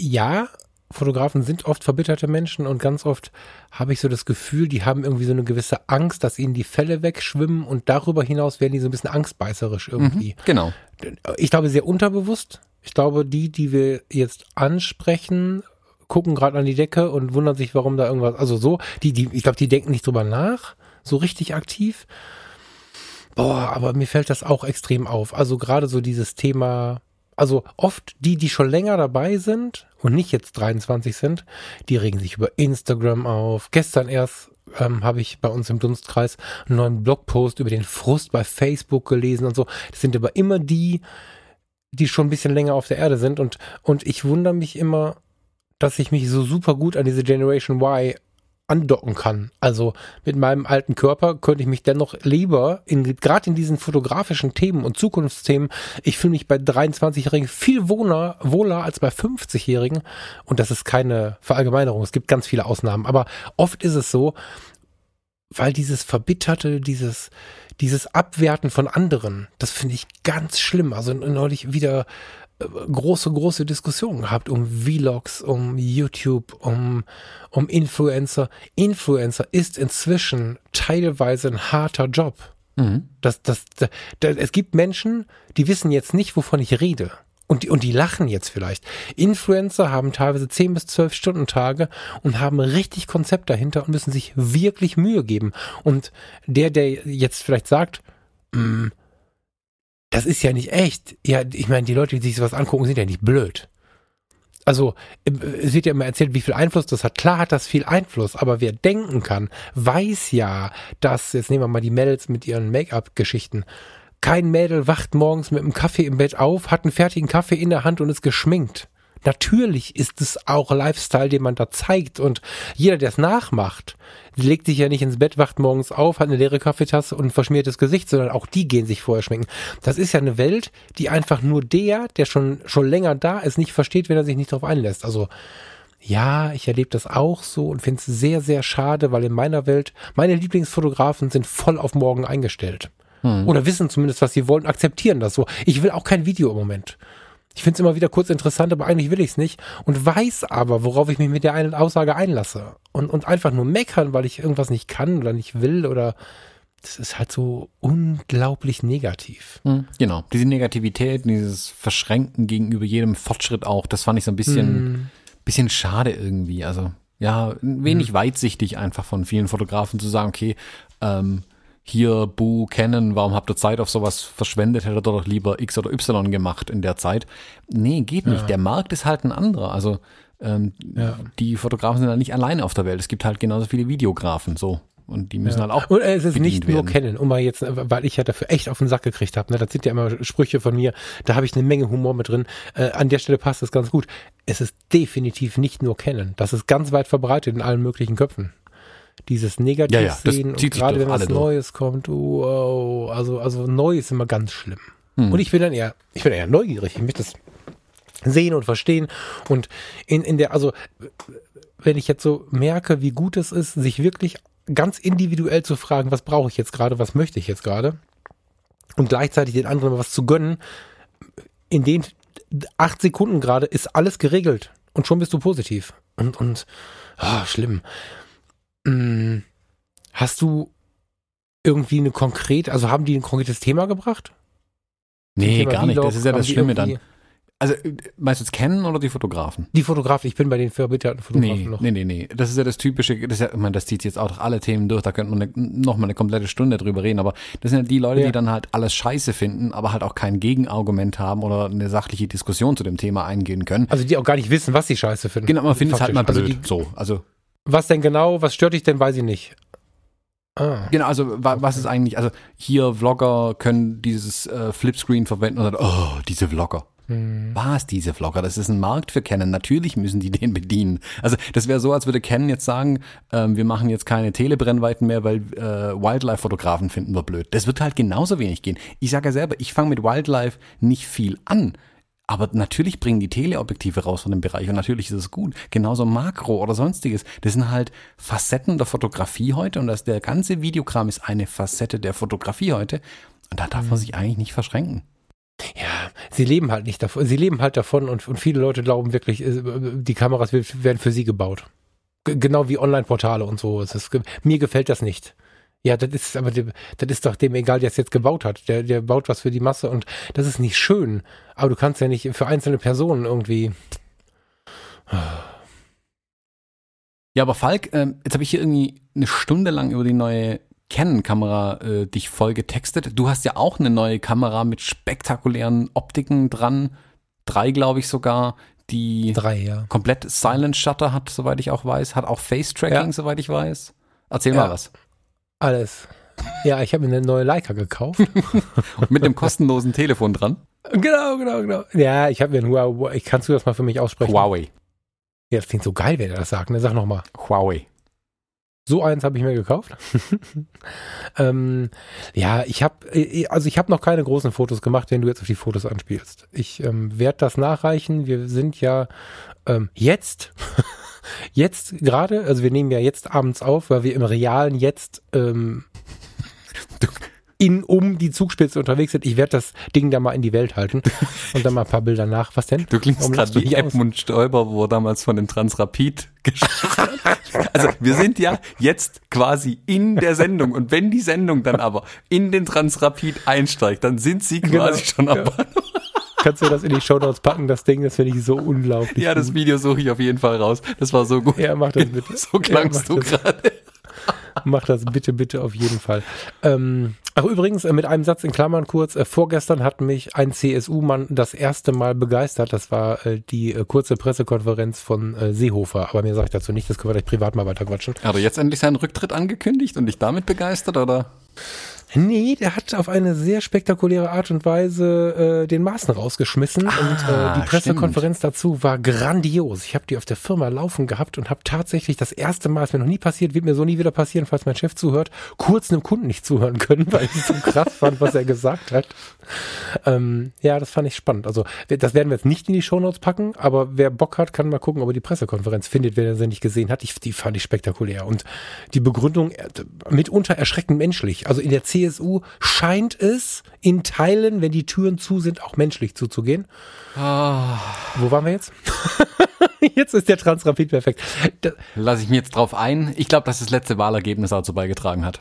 Ja, Fotografen sind oft verbitterte Menschen und ganz oft habe ich so das Gefühl, die haben irgendwie so eine gewisse Angst, dass ihnen die Fälle wegschwimmen und darüber hinaus werden die so ein bisschen angstbeißerisch irgendwie. Mhm, genau. Ich glaube sehr unterbewusst. Ich glaube, die, die wir jetzt ansprechen, gucken gerade an die Decke und wundern sich, warum da irgendwas, also so, die, die, ich glaube, die denken nicht drüber nach, so richtig aktiv. Boah, aber mir fällt das auch extrem auf. Also gerade so dieses Thema, also oft die, die schon länger dabei sind und nicht jetzt 23 sind, die regen sich über Instagram auf. Gestern erst ähm, habe ich bei uns im Dunstkreis einen neuen Blogpost über den Frust bei Facebook gelesen und so. Das sind aber immer die, die schon ein bisschen länger auf der Erde sind und, und ich wundere mich immer, dass ich mich so super gut an diese Generation Y andocken kann. Also mit meinem alten Körper könnte ich mich dennoch lieber, in, gerade in diesen fotografischen Themen und Zukunftsthemen, ich fühle mich bei 23-Jährigen viel wohler, wohler als bei 50-Jährigen. Und das ist keine Verallgemeinerung. Es gibt ganz viele Ausnahmen. Aber oft ist es so, weil dieses Verbitterte, dieses, dieses Abwerten von anderen, das finde ich ganz schlimm. Also neulich wieder große, große Diskussionen gehabt um Vlogs, um YouTube, um, um Influencer. Influencer ist inzwischen teilweise ein harter Job. Mhm. Das, das, das, das, es gibt Menschen, die wissen jetzt nicht, wovon ich rede. Und die, und die lachen jetzt vielleicht. Influencer haben teilweise 10 bis 12 Stunden Tage und haben richtig Konzept dahinter und müssen sich wirklich Mühe geben. Und der, der jetzt vielleicht sagt, mm, das ist ja nicht echt. Ja, ich meine, die Leute, die sich sowas angucken, sind ja nicht blöd. Also, es wird ja immer erzählt, wie viel Einfluss das hat. Klar hat das viel Einfluss, aber wer denken kann, weiß ja, dass, jetzt nehmen wir mal die Mädels mit ihren Make-up-Geschichten, kein Mädel wacht morgens mit einem Kaffee im Bett auf, hat einen fertigen Kaffee in der Hand und ist geschminkt. Natürlich ist es auch Lifestyle, den man da zeigt und jeder, der es nachmacht, legt sich ja nicht ins Bett, wacht morgens auf, hat eine leere Kaffeetasse und verschmiertes Gesicht, sondern auch die gehen sich vorher schminken. Das ist ja eine Welt, die einfach nur der, der schon, schon länger da ist, nicht versteht, wenn er sich nicht darauf einlässt. Also, ja, ich erlebe das auch so und finde es sehr, sehr schade, weil in meiner Welt meine Lieblingsfotografen sind voll auf morgen eingestellt. Hm. Oder wissen zumindest, was sie wollen, akzeptieren das so. Ich will auch kein Video im Moment. Ich finde es immer wieder kurz interessant, aber eigentlich will ich es nicht. Und weiß aber, worauf ich mich mit der einen Aussage einlasse. Und, und einfach nur meckern, weil ich irgendwas nicht kann oder nicht will oder das ist halt so unglaublich negativ. Hm, genau. Diese Negativität, dieses Verschränken gegenüber jedem Fortschritt auch, das fand ich so ein bisschen, hm. bisschen schade irgendwie. Also, ja, wenig hm. weitsichtig einfach von vielen Fotografen zu sagen, okay, ähm, hier, Bu, Canon, warum habt ihr Zeit auf sowas verschwendet? Hättet ihr doch lieber X oder Y gemacht in der Zeit. Nee, geht nicht. Ja. Der Markt ist halt ein anderer. Also ähm, ja. die Fotografen sind halt nicht alleine auf der Welt. Es gibt halt genauso viele Videografen, so. Und die müssen ja. halt auch. Und es ist nicht nur kennen, um mal jetzt, weil ich ja dafür echt auf den Sack gekriegt habe. Ne? Das sind ja immer Sprüche von mir. Da habe ich eine Menge Humor mit drin. Äh, an der Stelle passt es ganz gut. Es ist definitiv nicht nur kennen. Das ist ganz weit verbreitet in allen möglichen Köpfen dieses Negativ ja, ja, sehen und gerade wenn was Neues kommt, wow, also, also neu ist immer ganz schlimm. Hm. Und ich bin dann eher, ich bin eher neugierig, ich möchte das sehen und verstehen und in, in der, also wenn ich jetzt so merke, wie gut es ist, sich wirklich ganz individuell zu fragen, was brauche ich jetzt gerade, was möchte ich jetzt gerade und gleichzeitig den anderen was zu gönnen, in den acht Sekunden gerade ist alles geregelt und schon bist du positiv und, und, oh, schlimm. Hm, hast du irgendwie eine konkret, also haben die ein konkretes Thema gebracht? Nee, Thema gar nicht. Das ist ja das Schlimme dann. Also, meinst du jetzt kennen oder die Fotografen? Die Fotografen, ich bin bei den verbitterten Fotografen nee, noch. Nee, nee, nee. Das ist ja das Typische, das, ist ja, ich meine, das zieht jetzt auch alle Themen durch, da könnte man noch mal eine komplette Stunde drüber reden, aber das sind ja die Leute, ja. die dann halt alles scheiße finden, aber halt auch kein Gegenargument haben oder eine sachliche Diskussion zu dem Thema eingehen können. Also die auch gar nicht wissen, was sie scheiße finden. Genau, man findet es halt mal blöd. Also die, so, also was denn genau, was stört dich denn, weiß ich nicht. Ah. Genau, also wa was ist eigentlich, also hier Vlogger können dieses äh, Flipscreen verwenden und dann, oh, diese Vlogger. Hm. Was, diese Vlogger? Das ist ein Markt für Canon. Natürlich müssen die den bedienen. Also das wäre so, als würde Canon jetzt sagen, ähm, wir machen jetzt keine Telebrennweiten mehr, weil äh, Wildlife-Fotografen finden wir blöd. Das wird halt genauso wenig gehen. Ich sage ja selber, ich fange mit Wildlife nicht viel an. Aber natürlich bringen die Teleobjektive raus von dem Bereich und natürlich ist es gut. Genauso Makro oder sonstiges. Das sind halt Facetten der Fotografie heute und das, der ganze Videokram ist eine Facette der Fotografie heute. Und da darf man mhm. sich eigentlich nicht verschränken. Ja, sie leben halt nicht davon. Sie leben halt davon und, und viele Leute glauben wirklich, äh, die Kameras werden für sie gebaut. G genau wie Online-Portale und so. Ist, mir gefällt das nicht. Ja, das ist aber das ist doch dem egal, der es jetzt gebaut hat. Der, der baut was für die Masse und das ist nicht schön. Aber du kannst ja nicht für einzelne Personen irgendwie. Ja, aber Falk, äh, jetzt habe ich hier irgendwie eine Stunde lang über die neue Canon-Kamera äh, dich voll getextet. Du hast ja auch eine neue Kamera mit spektakulären Optiken dran. Drei, glaube ich sogar. Die Drei, ja. komplett Silent Shutter hat, soweit ich auch weiß. Hat auch Face-Tracking, ja. soweit ich weiß. Erzähl ja. mal was. Alles. Ja, ich habe mir eine neue Leica gekauft. mit dem kostenlosen Telefon dran? Genau, genau, genau. Ja, ich habe mir ein Huawei. Kannst du das mal für mich aussprechen? Huawei. Ja, das klingt so geil, wenn er das sagt. Ne? Sag nochmal. Huawei. So eins habe ich mir gekauft. ähm, ja, ich habe äh, also ich habe noch keine großen Fotos gemacht, wenn du jetzt auf die Fotos anspielst. Ich ähm, werde das nachreichen. Wir sind ja ähm, jetzt jetzt gerade, also wir nehmen ja jetzt abends auf, weil wir im realen jetzt ähm, in um die Zugspitze unterwegs sind. Ich werde das Ding da mal in die Welt halten und dann mal ein paar Bilder nach. Was denn? Du klingst gerade wie Edmund Stoiber, wo er damals von dem Transrapid gesprochen hat. Also wir sind ja jetzt quasi in der Sendung und wenn die Sendung dann aber in den Transrapid einsteigt, dann sind sie quasi genau, schon am ja. Bahnhof. Kannst du das in die Show Notes packen, das Ding, das finde ich so unglaublich. Ja, das Video suche ich auf jeden Fall raus. Das war so gut. Ja, mach das bitte. So klangst ja, du gerade. Mach das bitte, bitte auf jeden Fall. Ähm, ach übrigens, äh, mit einem Satz in Klammern kurz, äh, vorgestern hat mich ein CSU-Mann das erste Mal begeistert. Das war äh, die äh, kurze Pressekonferenz von äh, Seehofer. Aber mir sage ich dazu nicht, das können wir gleich privat mal weiter quatschen. Hat er jetzt endlich seinen Rücktritt angekündigt und dich damit begeistert, oder? Nee, der hat auf eine sehr spektakuläre Art und Weise äh, den Maßen rausgeschmissen Ah, und äh, die Pressekonferenz dazu war grandios. Ich habe die auf der Firma laufen gehabt und habe tatsächlich das erste Mal, ist mir noch nie passiert, wird mir so nie wieder passieren, falls mein Chef zuhört, kurz einem Kunden nicht zuhören können, weil ich so krass fand, was er gesagt hat. Ähm, ja, das fand ich spannend. Also das werden wir jetzt nicht in die Shownotes packen, aber wer Bock hat, kann mal gucken, ob er die Pressekonferenz findet, wer sie nicht gesehen hat. Ich, die fand ich spektakulär. Und die Begründung äh, mitunter erschreckend menschlich. Also in der CSU scheint es in Teilen, wenn die Türen zu sind, auch menschlich zuzugehen. Ah, Wo waren wir jetzt? jetzt ist der Transrapid perfekt. Da, lasse ich mir jetzt drauf ein. Ich glaube, dass das letzte Wahlergebnis dazu beigetragen hat.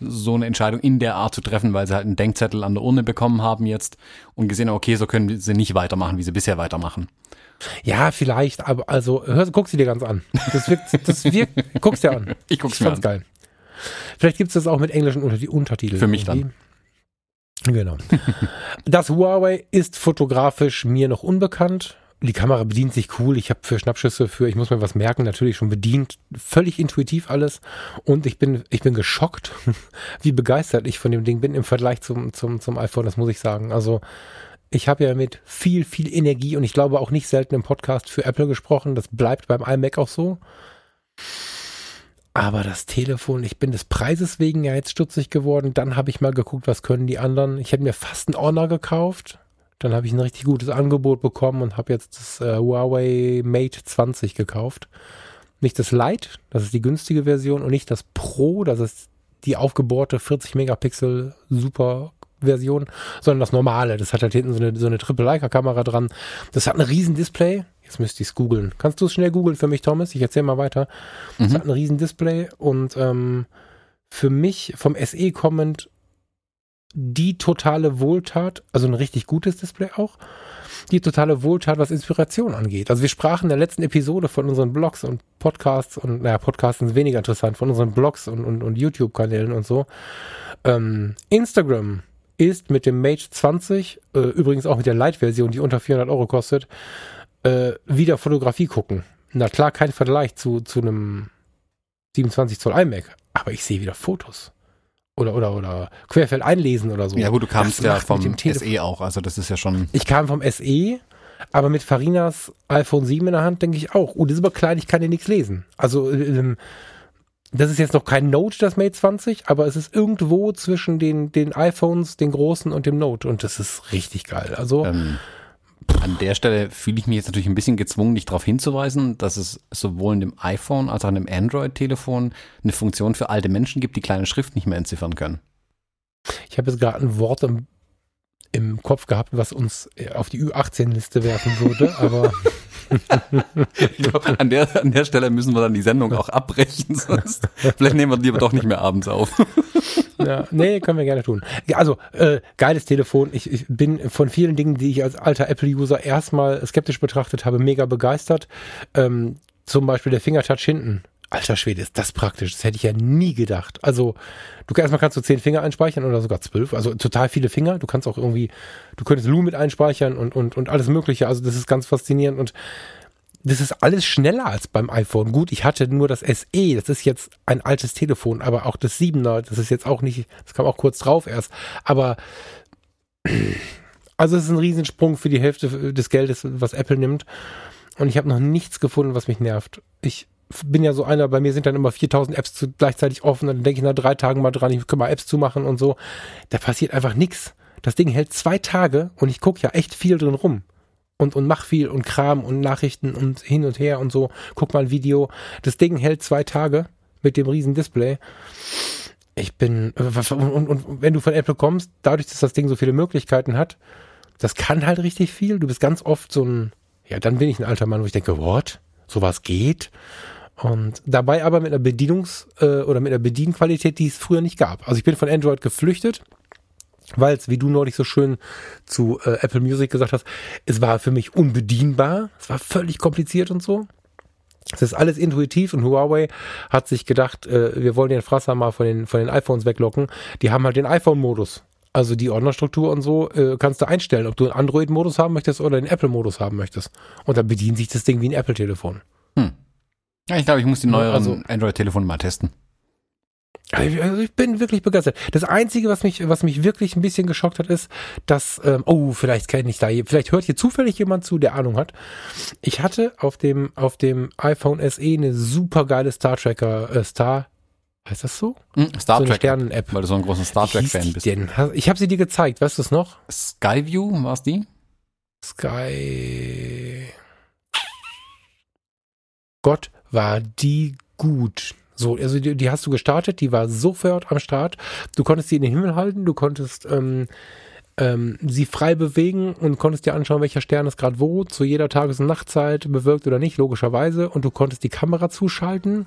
So eine Entscheidung in der Art zu treffen, weil sie halt einen Denkzettel an der Urne bekommen haben jetzt und gesehen haben, okay, so können sie nicht weitermachen, wie sie bisher weitermachen. ja, vielleicht, aber also hör, guck sie dir ganz an. Das wirkt, das wirkt, guck's dir an. Ich guck's Ich mir an. geil. Vielleicht gibt's das auch mit englischen Unter Untertiteln. Für mich dann. irgendwie. Genau. Das Huawei ist fotografisch mir noch unbekannt. Die Kamera bedient sich cool. Ich habe für Schnappschüsse für, ich muss mir was merken, natürlich schon bedient. Völlig intuitiv alles. Und ich bin, ich bin geschockt, wie begeistert ich von dem Ding bin im Vergleich zum, zum, zum iPhone. Das muss ich sagen. Also, ich habe ja mit viel, viel Energie und ich glaube auch nicht selten im Podcast für Apple gesprochen. Das bleibt beim iMac auch so. Aber das Telefon, ich bin des Preises wegen ja jetzt stutzig geworden. Dann habe ich mal geguckt, was können die anderen. Ich hätte mir fast einen Honor gekauft. Dann habe ich ein richtig gutes Angebot bekommen und habe jetzt das äh, Huawei Mate 20 gekauft. Nicht das Lite, das ist die günstige Version, und nicht das Pro, das ist die aufgebohrte 40 Megapixel Super Version, sondern das normale. Das hat halt hinten so eine, so eine Triple-Leica-Kamera dran. Das hat ein riesen Display. Jetzt müsste ich es googeln. Kannst du es schnell googeln für mich, Thomas? Ich erzähle mal weiter. Es hat ein riesen Display und ähm, für mich vom SE kommend die totale Wohltat, also ein richtig gutes Display auch, die totale Wohltat, was Inspiration angeht. Also wir sprachen in der letzten Episode von unseren Blogs und Podcasts und, naja, Podcasts sind weniger interessant, von unseren Blogs und, und, und YouTube-Kanälen und so. Ähm, Instagram ist mit dem Mate 20, äh, übrigens auch mit der Lite-Version, die unter 400 Euro kostet, äh, wieder Fotografie gucken. Na klar, kein Vergleich zu, zu einem 27 Zoll iMac, aber ich sehe wieder Fotos. Oder, oder, oder Querfeld einlesen oder so. Ja gut, du kamst Das ja vom SE auch, also das ist ja schon... Ich kam vom SE, aber mit Farinas iPhone 7 in der Hand denke ich auch, oh, das ist aber klein, ich kann hier nichts lesen. Also, ähm, das ist jetzt noch kein Note, das Mate 20, aber es ist irgendwo zwischen den, den iPhones, den großen und dem Note und das ist richtig geil. Also, Ähm, an der Stelle fühle ich mich jetzt natürlich ein bisschen gezwungen, dich darauf hinzuweisen, dass es sowohl in dem iPhone als auch in dem Android-Telefon eine Funktion für alte Menschen gibt, die kleine Schrift nicht mehr entziffern können. ich habe jetzt gerade ein Wort im, im Kopf gehabt, was uns auf die Ü18-Liste werfen würde, aber Ich glaub, an, der, an der Stelle müssen wir dann die Sendung auch abbrechen, sonst vielleicht nehmen wir lieber doch nicht mehr abends auf. Ja, nee, können wir gerne tun. Also, äh, geiles Telefon. Ich, ich bin von vielen Dingen, die ich als alter Apple-User erstmal skeptisch betrachtet habe, mega begeistert. Ähm, zum Beispiel der Fingertouch hinten. Alter Schwede, ist das praktisch. Das hätte ich ja nie gedacht. Also, du erstmal kannst du zehn Finger einspeichern oder sogar zwölf. Also total viele Finger. Du kannst auch irgendwie, du könntest Lu mit einspeichern und, und, und alles Mögliche. Also, das ist ganz faszinierend und das ist alles schneller als beim iPhone. Gut, ich hatte nur das SE, das ist jetzt ein altes Telefon, aber auch das 7er, das ist jetzt auch nicht, das kam auch kurz drauf erst. Aber also es ist ein Riesensprung für die Hälfte des Geldes, was Apple nimmt. Und ich habe noch nichts gefunden, was mich nervt. Ich bin ja so einer, bei mir sind dann immer 4000 Apps zu, gleichzeitig offen, dann denke ich nach drei Tagen mal dran, ich kann mal Apps zumachen und so. Da passiert einfach nichts. Das Ding hält zwei Tage und ich gucke ja echt viel drin rum und, und mach viel und Kram und Nachrichten und hin und her und so. Guck mal ein Video. Das Ding hält zwei Tage mit dem riesen Display. Ich bin, und, und, und wenn du von Apple kommst, dadurch, dass das Ding so viele Möglichkeiten hat, das kann halt richtig viel. Du bist ganz oft so ein, ja, dann bin ich ein alter Mann, wo ich denke, what? Sowas geht? Und dabei aber mit einer Bedienungs- äh, oder mit einer Bedienqualität, die es früher nicht gab. Also ich bin von Android geflüchtet weil es, wie du neulich so schön zu äh, Apple Music gesagt hast, es war für mich unbedienbar, es war völlig kompliziert und so. Es ist alles intuitiv und Huawei hat sich gedacht, äh, wir wollen den Frasser mal von den, von den iPhones weglocken. Die haben halt den iPhone-Modus. Also die Ordnerstruktur und so äh, kannst du einstellen, ob du einen Android-Modus haben möchtest oder den Apple-Modus haben möchtest. Und dann bedient sich das Ding wie ein Apple-Telefon. Hm. Ja, ich glaube, ich muss die neueren also, Android-Telefone mal testen. Also ich bin wirklich begeistert. Das Einzige, was mich, was mich wirklich ein bisschen geschockt hat, ist, dass, ähm, oh, vielleicht kenne ich da, vielleicht hört hier zufällig jemand zu, der Ahnung hat. Ich hatte auf dem, auf dem iPhone SE eine super geile Star Tracker, äh, Star, heißt das so? Mhm, Star so Trek Sternen-App. Weil du so ein großer Star Trek-Fan bist. Denn? Ich habe sie dir gezeigt, weißt du es noch? Skyview, war es die? Sky. Gott, war die gut. So, also die, die, hast du gestartet, die war sofort am Start. Du konntest sie in den Himmel halten, du konntest ähm, ähm, sie frei bewegen und konntest dir anschauen, welcher Stern ist gerade wo, zu jeder Tages- und Nachtzeit bewirkt oder nicht, logischerweise. Und du konntest die Kamera zuschalten,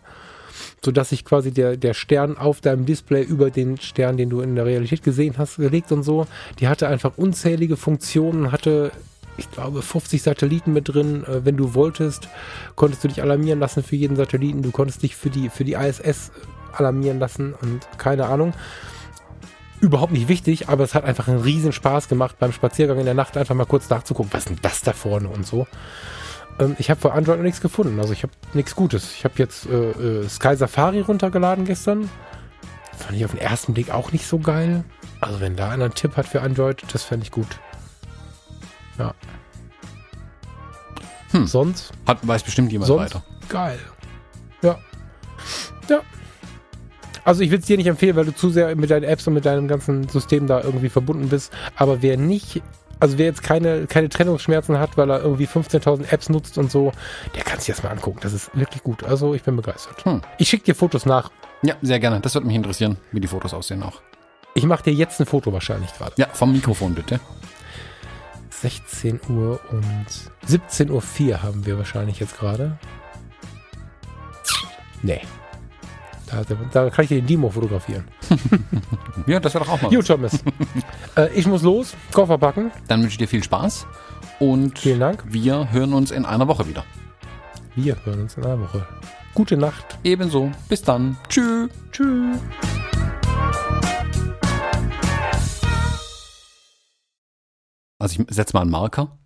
sodass sich quasi der, der Stern auf deinem Display über den Stern, den du in der Realität gesehen hast, gelegt und so. Die hatte einfach unzählige Funktionen, hatte ich glaube, 50 Satelliten mit drin. Äh, wenn du wolltest, konntest du dich alarmieren lassen für jeden Satelliten. Du konntest dich für die, für die ISS alarmieren lassen und keine Ahnung. Überhaupt nicht wichtig, aber es hat einfach einen riesen Spaß gemacht, beim Spaziergang in der Nacht einfach mal kurz nachzugucken, was ist denn das da vorne und so. Ähm, ich habe für Android noch nichts gefunden, also ich habe nichts Gutes. Ich habe jetzt äh, äh, Sky Safari runtergeladen gestern. Fand ich auf den ersten Blick auch nicht so geil. Also wenn da einer einen Tipp hat für Android, das fände ich gut. Ja. Hm. Sonst? Hat, weiß bestimmt jemand sonst weiter. Geil. Ja. Ja. Also ich will es dir nicht empfehlen, weil du zu sehr mit deinen Apps und mit deinem ganzen System da irgendwie verbunden bist. Aber wer nicht, also wer jetzt keine, keine Trennungsschmerzen hat, weil er irgendwie 15.000 Apps nutzt und so, der kann sich das mal angucken. Das ist wirklich gut. Also ich bin begeistert. Hm. Ich schicke dir Fotos nach. Ja, sehr gerne. Das würde mich interessieren, wie die Fotos aussehen auch. Ich mache dir jetzt ein Foto wahrscheinlich gerade. Ja, vom Mikrofon bitte. 16 Uhr und 17.04 Uhr haben wir wahrscheinlich jetzt gerade. Nee. Da, da, kann ich den Demo fotografieren. ja, das wäre doch auch mal. Gut, Thomas. äh, ich muss los, Koffer packen. Dann wünsche ich dir viel Spaß und vielen Dank. Wir hören uns in einer Woche wieder. Wir hören uns in einer Woche. Gute Nacht. Ebenso. Bis dann. Tschüss. Tschüss. Also ich setze mal einen Marker